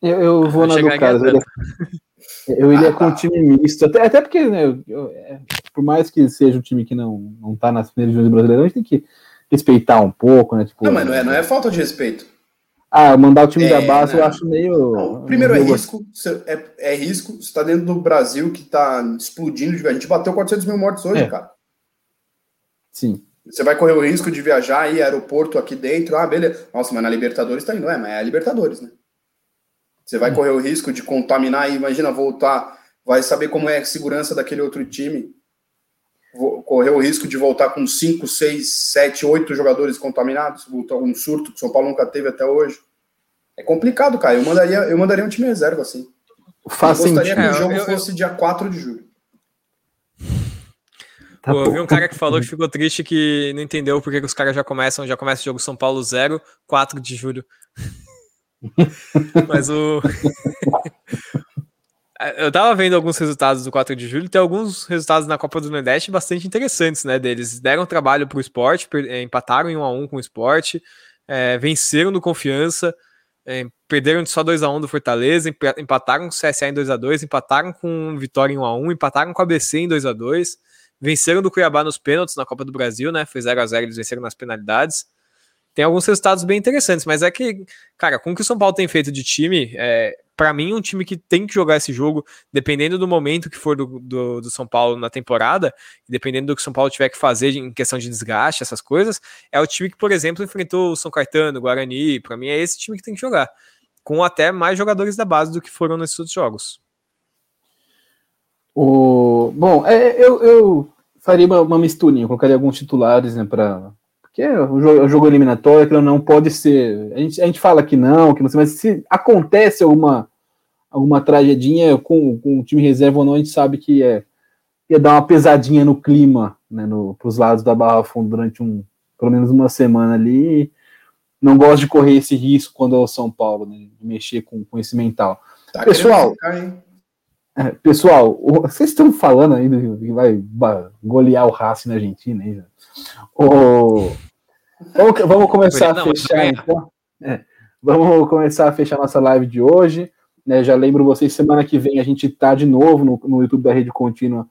Eu, eu vou na do Carlos. Eu, eu iria ah, com tá. um time misto. Até, até porque, né, eu, é, por mais que seja um time que não, não tá nas primeiras divisões brasileiras, a gente tem que respeitar um pouco, né? Tipo, não, mas não é, não é falta de respeito. Ah, mandar o time é, da base eu acho meio. Não, primeiro é risco, é, é risco. Você está dentro do Brasil que está explodindo. A gente bateu 400 mil mortes hoje, é. cara. Sim. Você vai correr o risco de viajar aí, aeroporto aqui dentro. Ah, beleza. Nossa, mas na Libertadores tá indo. É, mas é a Libertadores, né? Você vai é. correr o risco de contaminar e imagina voltar. Vai saber como é a segurança daquele outro time correu o risco de voltar com 5, 6, 7, 8 jogadores contaminados, um surto que o São Paulo nunca teve até hoje. É complicado, cara. Eu mandaria, eu mandaria um time reserva assim. Faz eu gostaria que o jogo eu, fosse eu... dia 4 de julho. Tá Pô, eu vi um cara que falou que ficou triste que não entendeu porque que os caras já começam, já começa o jogo São Paulo 0, 4 de julho. Mas o Eu tava vendo alguns resultados do 4 de julho, tem alguns resultados na Copa do Nordeste bastante interessantes, né? Deles deram trabalho pro esporte, eh, empataram em 1 a 1 com o esporte, é, venceram do confiança, é, perderam só 2 a 1 do Fortaleza, empataram com o CSA em 2 a 2 empataram com Vitória em 1 a 1 empataram com a ABC em 2 a 2 venceram do Cuiabá nos pênaltis na Copa do Brasil, né? Foi 0 a 0 eles venceram nas penalidades tem alguns resultados bem interessantes, mas é que, cara, com o que o São Paulo tem feito de time, é, para mim, um time que tem que jogar esse jogo, dependendo do momento que for do, do, do, São Paulo na temporada, dependendo do que o São Paulo tiver que fazer em questão de desgaste, essas coisas, é o time que, por exemplo, enfrentou o São Caetano, o Guarani, para mim é esse time que tem que jogar. com até mais jogadores da base do que foram nesses outros jogos. O... Bom, é, eu, eu faria uma, uma misturinha, colocaria alguns titulares, né, para porque o jogo, o jogo eliminatório que não pode ser. A gente, a gente fala que não, que não sei, mas se acontece alguma, alguma tragedinha com, com o time reserva ou não, a gente sabe que é ia dar uma pesadinha no clima, né, para os lados da Barra Fundo durante um, pelo menos uma semana ali. Não gosto de correr esse risco quando é o São Paulo, né, de mexer com, com esse mental. Tá pessoal, é, pessoal, vocês estão falando ainda que vai golear o Racing na Argentina, hein? O, vamos, vamos começar a fechar, então. É, vamos começar a fechar nossa live de hoje. Né, já lembro vocês, semana que vem a gente tá de novo no, no YouTube da Rede Contínua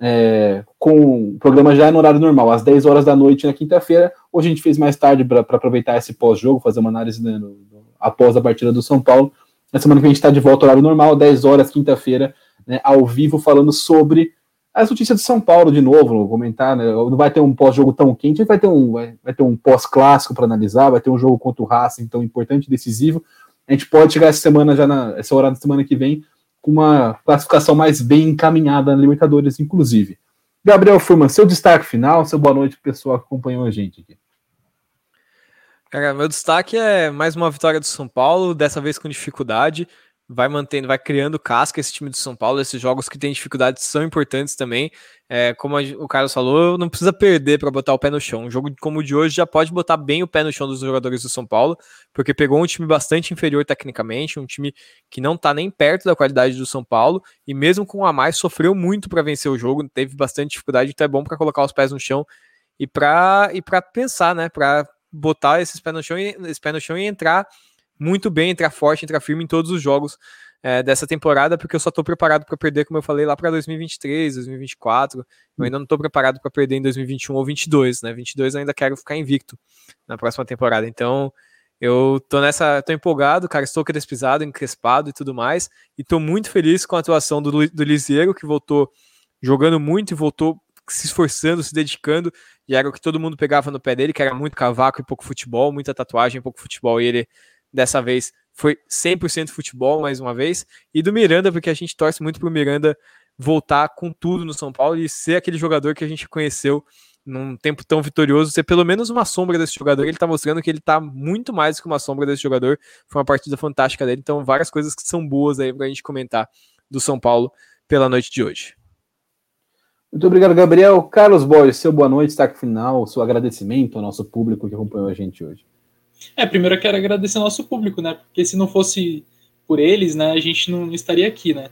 é, com o programa já no horário normal, às 10 horas da noite na quinta-feira. Hoje a gente fez mais tarde para aproveitar esse pós-jogo, fazer uma análise né, no, no, após a partida do São Paulo. Na semana que vem a gente está de volta ao horário normal, 10 horas, quinta-feira, né, ao vivo, falando sobre as notícias de São Paulo de novo, vou comentar, né, não vai ter um pós-jogo tão quente, vai ter um, vai, vai ter um pós-clássico para analisar, vai ter um jogo contra o Racing tão importante decisivo. A gente pode chegar essa semana, já na, essa hora da semana que vem, com uma classificação mais bem encaminhada na Libertadores, inclusive. Gabriel Furman, seu destaque final, seu boa noite pessoal que acompanhou a gente aqui. Cara, meu destaque é mais uma vitória do São Paulo, dessa vez com dificuldade vai mantendo, vai criando casca esse time do São Paulo. Esses jogos que tem dificuldades são importantes também. É, como a, o Carlos falou, não precisa perder para botar o pé no chão. Um jogo como o de hoje já pode botar bem o pé no chão dos jogadores do São Paulo, porque pegou um time bastante inferior tecnicamente, um time que não está nem perto da qualidade do São Paulo, e mesmo com a mais sofreu muito para vencer o jogo, teve bastante dificuldade, então é bom para colocar os pés no chão e para e pensar, né, para botar esses pés no chão e esse pé no chão e entrar muito bem, entrar forte, entrar firme em todos os jogos é, dessa temporada, porque eu só estou preparado para perder, como eu falei, lá para 2023, 2024. Eu ainda não estou preparado para perder em 2021 ou 22, né? 22 eu ainda quero ficar invicto na próxima temporada. Então, eu tô nessa, tô empolgado, cara, estou crespizado, encrespado e tudo mais, e tô muito feliz com a atuação do, do Lisieiro, que voltou jogando muito e voltou se esforçando, se dedicando, e era o que todo mundo pegava no pé dele, que era muito cavaco e pouco futebol, muita tatuagem pouco futebol, e ele dessa vez foi 100% futebol mais uma vez, e do Miranda, porque a gente torce muito pro Miranda voltar com tudo no São Paulo e ser aquele jogador que a gente conheceu num tempo tão vitorioso, ser pelo menos uma sombra desse jogador. Ele tá mostrando que ele tá muito mais que uma sombra desse jogador. Foi uma partida fantástica dele, então várias coisas que são boas aí pra gente comentar do São Paulo pela noite de hoje. Muito obrigado, Gabriel. Carlos Borges, seu boa noite, destaque final, seu agradecimento ao nosso público que acompanhou a gente hoje. É, primeiro eu quero agradecer ao nosso público, né? Porque se não fosse por eles, né, a gente não estaria aqui, né?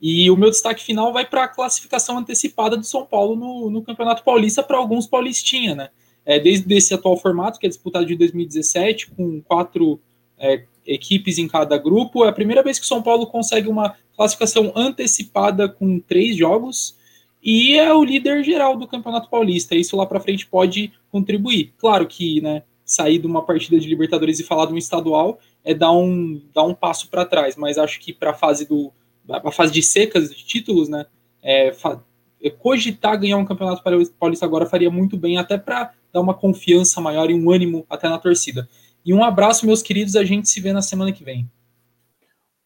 E o meu destaque final vai para a classificação antecipada do São Paulo no, no Campeonato Paulista para alguns paulistinha, né? É, desde esse atual formato, que é disputado de 2017, com quatro é, equipes em cada grupo, é a primeira vez que o São Paulo consegue uma classificação antecipada com três jogos e é o líder geral do Campeonato Paulista. Isso lá para frente pode contribuir. Claro que, né? sair de uma partida de Libertadores e falar de um estadual é dar um, dar um passo para trás, mas acho que para a fase do a fase de secas de títulos, né, é, é, cogitar ganhar um campeonato paulista agora faria muito bem, até para dar uma confiança maior e um ânimo até na torcida. E um abraço, meus queridos, a gente se vê na semana que vem.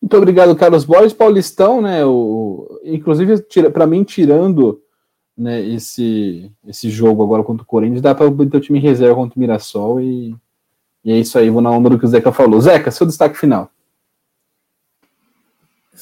Muito obrigado, Carlos Borges. Paulistão, né? O, inclusive, para mim, tirando né, esse, esse jogo agora contra o Corinthians, dá para o time reserva contra o Mirassol e, e é isso aí, vou na onda do que o Zeca falou. Zeca, seu destaque final.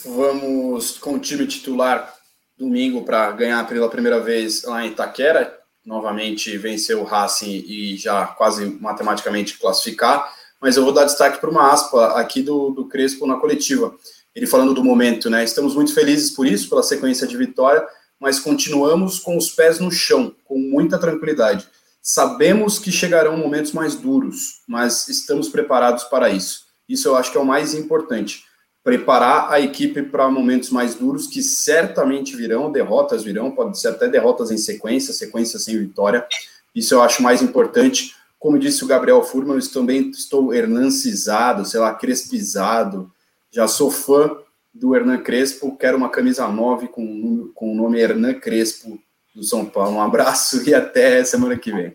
Vamos com o time titular domingo para ganhar pela primeira vez lá em Itaquera, novamente vencer o Racing e já quase matematicamente classificar, mas eu vou dar destaque para uma aspa aqui do, do Crespo na coletiva. Ele falando do momento, né? Estamos muito felizes por isso, pela sequência de vitória, mas continuamos com os pés no chão, com muita tranquilidade. Sabemos que chegarão momentos mais duros, mas estamos preparados para isso. Isso eu acho que é o mais importante. Preparar a equipe para momentos mais duros, que certamente virão, derrotas virão, pode ser até derrotas em sequência, sequência sem vitória. Isso eu acho mais importante. Como disse o Gabriel Furman, eu também estou hernancizado, sei lá, crespizado. Já sou fã do Hernan Crespo. Quero uma camisa 9 com, com o nome Hernan Crespo do São Paulo. Um abraço e até semana que vem.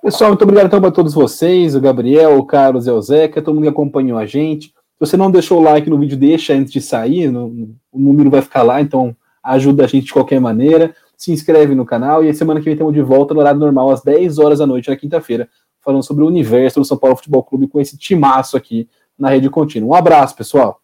Pessoal, muito obrigado então para todos vocês, o Gabriel, o Carlos e o Zeca, todo mundo que acompanhou a gente. Se você não deixou o like no vídeo, deixa antes de sair, no, o número vai ficar lá, então ajuda a gente de qualquer maneira. Se inscreve no canal e semana que vem estamos de volta no horário normal, às 10 horas da noite, na quinta-feira, falando sobre o universo do São Paulo Futebol Clube com esse timaço aqui na rede contínua. Um abraço, pessoal.